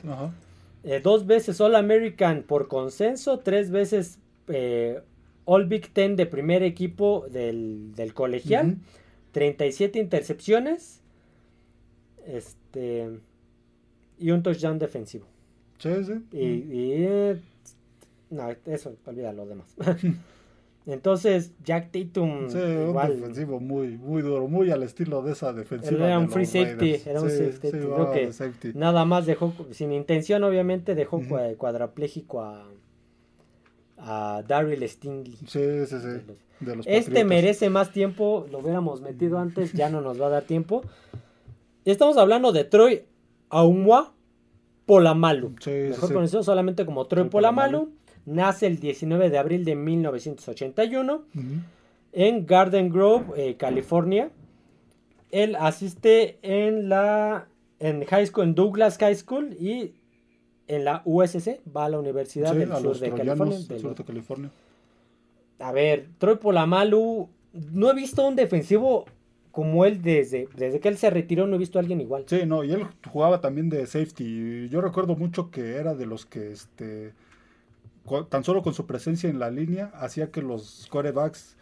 eh, dos veces All American por consenso, tres veces eh, All Big Ten de primer equipo del, del colegial, 37 intercepciones, este y un touchdown defensivo. Sí, sí. Y, eh, no, eso, olvida lo demás. Entonces, Jack Tatum. Sí, un defensivo muy, muy duro, muy al estilo de esa defensiva. Era un free safety, era un safety. Creo que nada más dejó, sin intención, obviamente, dejó cuadrapléjico a, a Daryl Stingley. Sí, sí, sí. este merece más tiempo, lo hubiéramos metido antes, ya no nos va a dar tiempo. Estamos hablando de Troy Aumwa Polamalu. mejor conocido solamente como Troy Polamalu Nace el 19 de abril de 1981 en Garden Grove, eh, California. Él asiste en la en high school, en Douglas High School y en la USC, va a la Universidad del Sur de California. A ver, Troy Polamalu, no he visto un defensivo como él desde, desde que él se retiró, no he visto a alguien igual. Sí, no, y él jugaba también de safety. Yo recuerdo mucho que era de los que este tan solo con su presencia en la línea hacía que los corebacks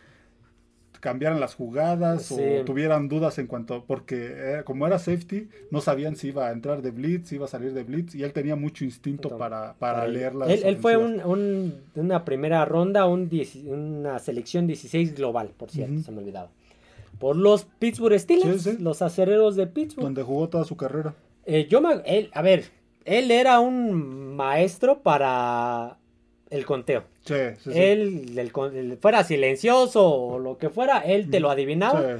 cambiaran las jugadas o tuvieran dudas en cuanto porque eh, como era safety no sabían si iba a entrar de blitz si iba a salir de blitz y él tenía mucho instinto para, para leer las él, él fue un, una primera ronda un una selección 16 global por cierto se me olvidaba por los Pittsburgh Steelers los acereros de Pittsburgh. Donde jugó toda su carrera. Eh, yo me él, a ver él era un maestro para el conteo. Sí, sí, Él, el, fuera silencioso o lo que fuera, él te lo adivinaba.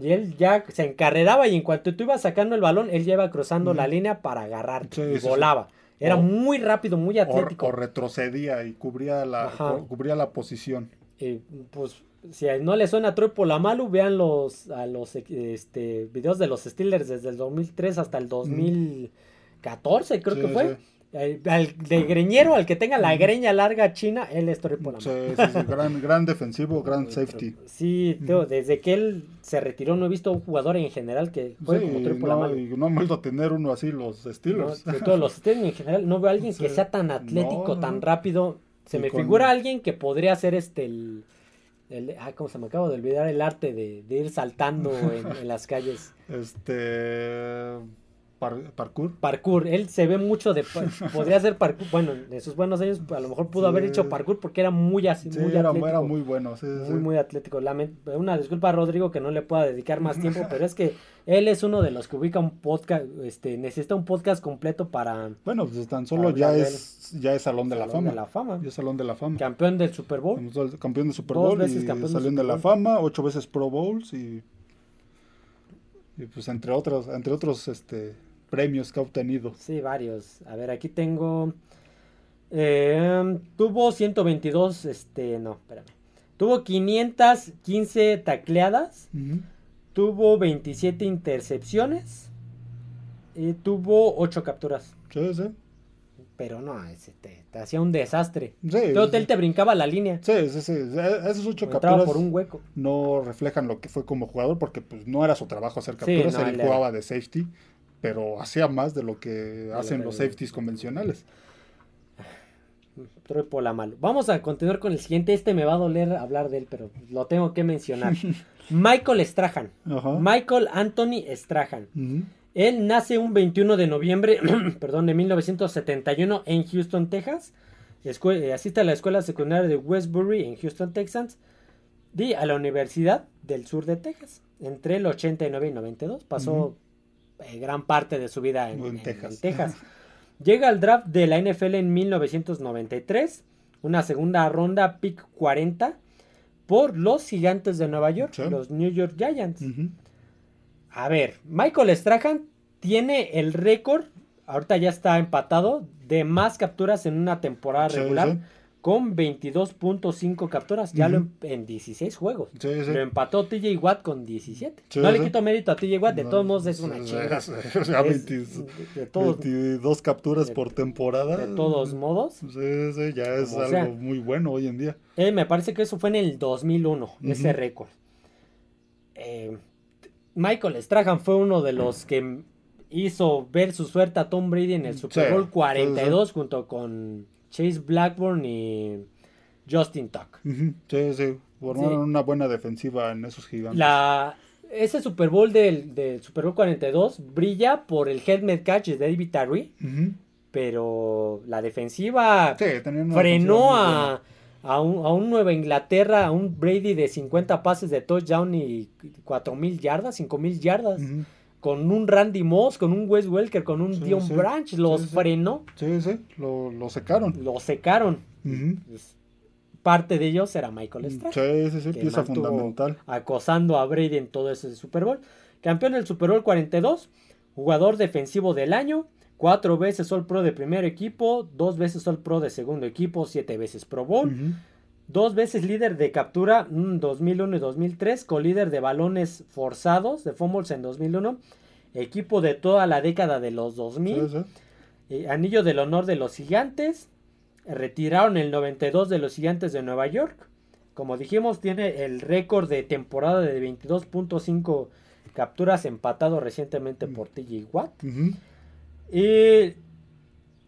Y él ya se encarreraba y en cuanto tú ibas sacando el balón, él ya iba cruzando la línea para agarrarte y volaba. Era muy rápido, muy atlético. O, retrocedía y cubría la, cubría la posición. Y pues si no le suena a la Malu, vean los, a los este, videos de los Steelers desde el 2003 hasta el 2014, creo que fue al de greñero, al que tenga la greña larga china, él es Troy Sí, sí, sí, gran, gran defensivo, gran safety. Sí, desde que él se retiró no he visto un jugador en general que juegue como Troy no, y no han vuelto a tener uno así los Steelers. de todos los Steelers en general, no veo a alguien que sea tan atlético, tan rápido. Se me figura alguien que podría ser este el... el ah, ¿cómo se me acabo de olvidar el arte de, de ir saltando en, en las calles? Este parkour. Parkour, él se ve mucho de podría ser parkour, bueno, en sus buenos años a lo mejor pudo haber hecho parkour porque era muy así, muy era, atlético. Era muy bueno, muy muy atlético. una disculpa a Rodrigo que no le pueda dedicar más tiempo, pero es que él es uno de los que ubica un podcast, este necesita un podcast completo para Bueno, pues tan solo ya es ya es Salón de la Fama. De la Fama. Ya es Salón de la Fama. Campeón del Super Bowl. Campeón del Super Bowl veces y campeón Salón de la Fama, ocho veces Pro Bowls y y pues entre otros entre otros este premios que ha obtenido. Sí, varios. A ver, aquí tengo. Eh, tuvo 122, este, no, espérame. Tuvo 515 tacleadas. Tuvo 27 intercepciones. Y tuvo 8 capturas. Sí, sí. Pero no, ese te, hacía un desastre. Sí, Todo él te brincaba la línea. Sí, sí, sí. E, esos 8 capturas. por un hueco. No reflejan lo que fue como jugador porque pues no era su trabajo hacer capturas. él jugaba de safety pero hacía más de lo que hacen los safeties convencionales. la malo. Vamos a continuar con el siguiente. Este me va a doler hablar de él, pero lo tengo que mencionar. Michael Strahan. Michael Anthony Strahan. Él nace un 21 de noviembre, perdón, de 1971 en Houston, Texas. Eh, asiste a la escuela secundaria de Westbury en Houston, Texas. Y a la Universidad del Sur de Texas. Entre el 89 y 92. Pasó eh, gran parte de su vida en, Texas. Llega al draft de la NFL en 1993, una segunda ronda, pick 40, por los gigantes de Nueva York, los New York Giants. A ver, Michael Strahan tiene el récord, ahorita ya está empatado, de más capturas en una temporada regular con 22.5 capturas, ya lo en 16 juegos. Lo empató TJ Watt con 17. no le quito mérito a TJ Watt, de todos modos es una de, todos, 22 capturas por temporada. De todos modos. Sí, sí, ya es algo muy bueno hoy en día. Eh, me parece que eso fue en el 2001, ese récord. Eh, Michael Strahan fue uno de los que hizo ver su suerte a Tom Brady en el Super Bowl 42 junto con Chase Blackburn y Justin Tuck. Sí, sí. Formaron una buena defensiva en esos gigantes. La, ese Super Bowl del, Super Bowl 42 brilla por el helmet catch de David Tyree, pero la defensiva frenó a, a, un, a, un, Nueva Inglaterra, a un Brady de 50 pases de touchdown y 4.000 yardas, 5.000 yardas con un Randy Moss, con un Wes Welker, con un Dion Branch, los frenó. Sí, sí, lo, lo, secaron. Lo secaron. Parte de ellos era Michael Strahan. Sí, sí, sí, pieza fundamental. Acosando a Brady en todo ese Super Bowl. Campeón del Super Bowl 42, jugador defensivo del año, cuatro veces All Pro de primer equipo, dos veces All Pro de segundo equipo, siete veces Pro Bowl. Dos veces líder de captura, 2001 y 2003, co-líder de balones forzados de fumbles en 2001, equipo de toda la década de los 2000, eh, anillo del honor de los gigantes, retiraron el 92 de los gigantes de Nueva York, como dijimos tiene el récord de temporada de 22.5 capturas empatado recientemente por TJ Watt. Y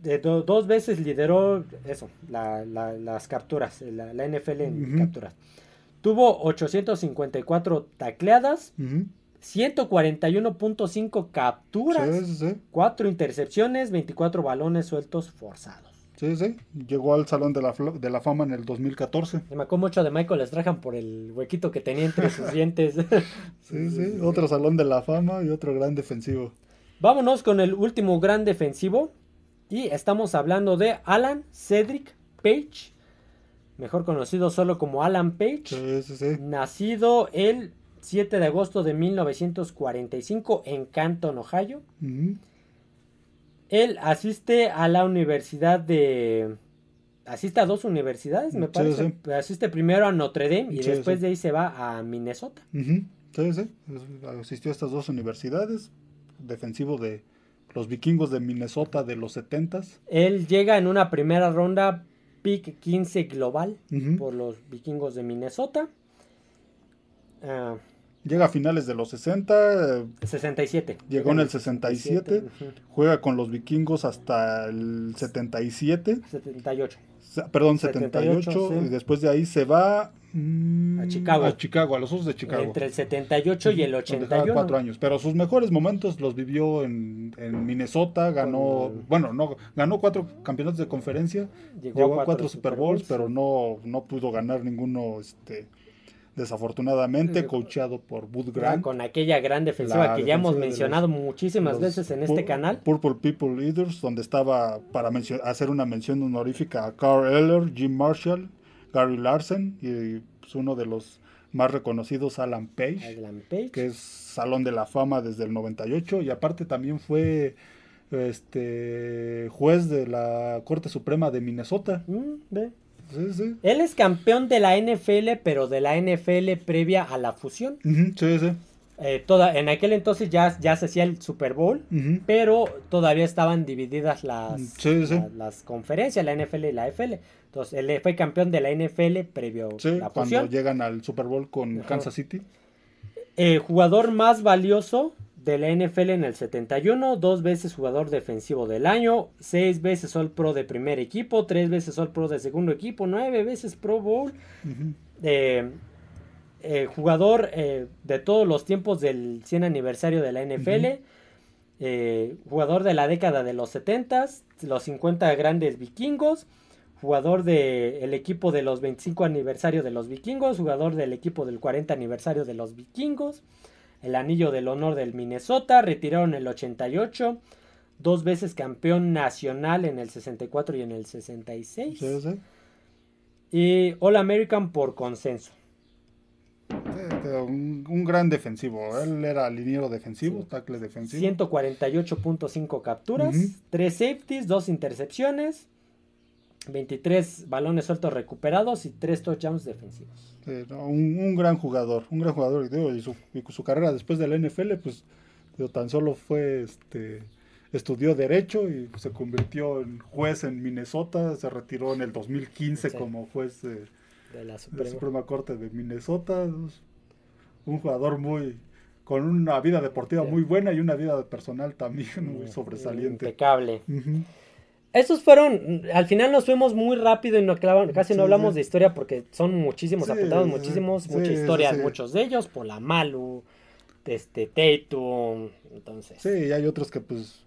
de dos veces lideró eso, las capturas, la, NFL en capturas. Tuvo 854 tacleadas, 141.5 capturas, 4 intercepciones, 24 balones sueltos forzados. Sí, sí, llegó al Salón de la, de la Fama en el 2014. Me acuerdo mucho de Michael Strahan por el huequito que tenía entre sus dientes. sí, sí, otro Salón de la Fama y otro gran defensivo. Vámonos con el último gran defensivo, y estamos hablando de Alan Cedric Page, mejor conocido solo como Alan Page, nacido el 7 de agosto de 1945 en Canton, Ohio. Él asiste a la universidad de... Asiste a dos universidades, me parece. Asiste primero a Notre Dame y después de ahí se va a Minnesota. Sí, sí. Asistió a estas dos universidades. Defensivo de, los vikingos de Minnesota de los 70s. Él llega en una primera ronda pick 15 global por los vikingos de Minnesota. Ah. Llega a finales de los 60. 67. Llegó en el 67. Juega con los vikingos hasta el 77. 78. Perdón, 78. y después de ahí se va a Chicago. A Chicago, a los Osos de Chicago. Entre el 78 y el 81. cuatro años. Pero sus mejores momentos los vivió en, Minnesota. Ganó, bueno, no ganó cuatro campeonatos de conferencia. Llegó, a cuatro, Super Bowls, pero no, no pudo ganar ninguno. Este, desafortunadamente, coacheado por Bud Grant. Con aquella gran defensiva que ya hemos mencionado muchísimas veces en este canal. Purple People Leaders, donde estaba para hacer una mención honorífica a Carl Eller, Jim Marshall, Gary Larson y pues, uno de los más reconocidos, Alan Page, que es Salón de la Fama desde el 98 y aparte también fue este juez de la Corte Suprema de Minnesota. Mm, Él es campeón de la NFL, pero de la NFL previa a la fusión. sí, sí. Eh, toda, en aquel entonces ya, ya se hacía el Super Bowl, pero todavía estaban divididas las, las conferencias, la NFL y la FL. Entonces, él fue campeón de la NFL previo sí, la cuando llegan al Super Bowl con Kansas City. Eh, jugador más valioso de la NFL en el 71, dos veces jugador defensivo del año, seis veces All Pro de primer equipo, tres veces All Pro de segundo equipo, nueve veces Pro Bowl. Eh, eh, jugador de todos los tiempos del 100 aniversario de la NFL. jugador de la década de los 70, los 50 grandes vikingos, jugador del equipo de los 25 aniversario de los vikingos, jugador del equipo del 40 aniversario de los vikingos, el anillo del honor del Minnesota, retiraron el 88, dos veces campeón nacional en el 64 y en el 66. Y All American por consenso. un, gran defensivo. Él era liniero defensivo, tackle defensivo. 148.5 capturas, 3 safeties, 2 intercepciones, 23 balones sueltos recuperados y 3 touchdowns defensivos. un, gran jugador, un gran jugador. Y, su, su, carrera después de la NFL, pues tan solo fue este estudió Derecho y se convirtió en juez en Minnesota, se retiró en el 2015 como juez de, la Suprema. Corte de Minnesota, un jugador muy con una vida deportiva muy buena y una vida personal también muy sobresaliente. Impecable. Esos fueron, al final nos fuimos muy rápido y no, casi no hablamos de historia porque son muchísimos apuntados, muchísimos, mucha historia, muchos de ellos, por la Malu, este Tatum, entonces. Sí, y hay otros que pues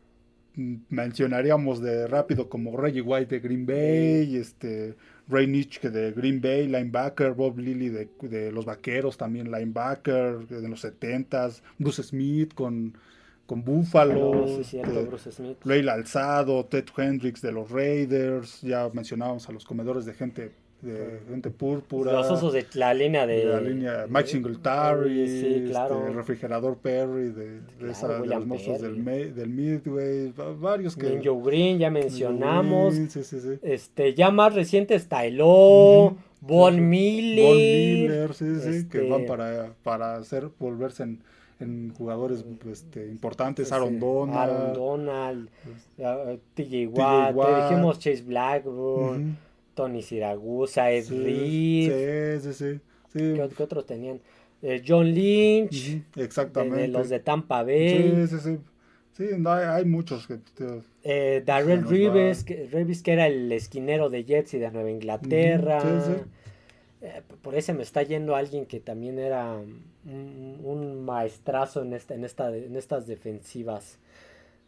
mencionaríamos de rápido como Reggie White de Green Bay, este Ray Nitschke de Green Bay, linebacker, Bob Lilly de, los Vaqueros también linebacker de los 70s, Bruce Smith con, con Buffalo, este, Ray Alzado, Ted Hendricks de los Raiders, ya mencionábamos a los comedores de gente de gente púrpura. Los usos de la línea de. la línea Mike Singletary, sí, claro. Este, refrigerador Perry, de, de, los monstruos del, del, Midway, varios que. Joe Green, ya mencionamos. Sí, sí, sí, este, ya más reciente Stylo, Von Miller. Von Miller, sí, sí, que este van para, para hacer, volverse en en jugadores este, importantes, Aaron Donald. Aaron Donald, pues, TJ Watt, dijimos Chase Blackburn. Tony Siragusa, Ed Reed. Sí, sí, sí. ¿Qué, otros tenían? Eh, John Lynch. Exactamente. los de Tampa Bay. Sí, sí, sí. Sí, hay, muchos que... Eh, Darrell Reeves que, que era el esquinero de Jets y de Nueva Inglaterra. Sí, sí. Eh, por ese me está yendo alguien que también era un, maestrazo en, esta, en, esta, en estas defensivas.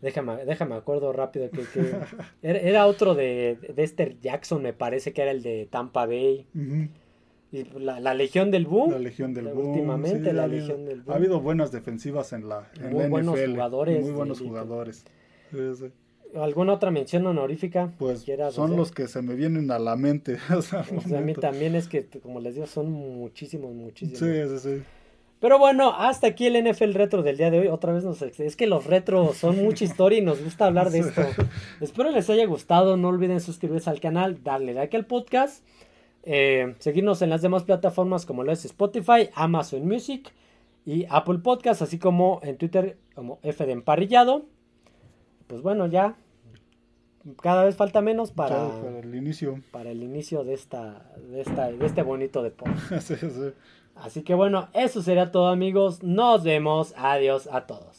Déjame, déjame acuerdo rápido que, era, otro de, de Esther Jackson, me parece que era el de Tampa Bay. Y la, Legión del Boom. La Legión del Boom. Últimamente la Legión del Boom. Ha habido buenas defensivas en la, en Muy buenos jugadores. Muy buenos jugadores. ¿Alguna otra mención honorífica? Pues son los que se me vienen a la mente. a mí también es que, como les digo, son muchísimos, muchísimos. Sí, sí, sí. Pero bueno, hasta aquí el NFL retro del día de hoy. Otra vez nos es que los retros son mucha historia y nos gusta hablar de esto. Espero les haya gustado. No olviden suscribirse al canal, darle like al podcast, eh, seguirnos en las demás plataformas como lo es Spotify, Amazon Music y Apple Podcast, así como en Twitter como F de Emparrillado. Pues bueno, ya cada vez falta menos para, el inicio. Para el inicio de esta, de esta, de este bonito deporte. Así que bueno, eso sería todo amigos. Nos vemos. Adiós a todos.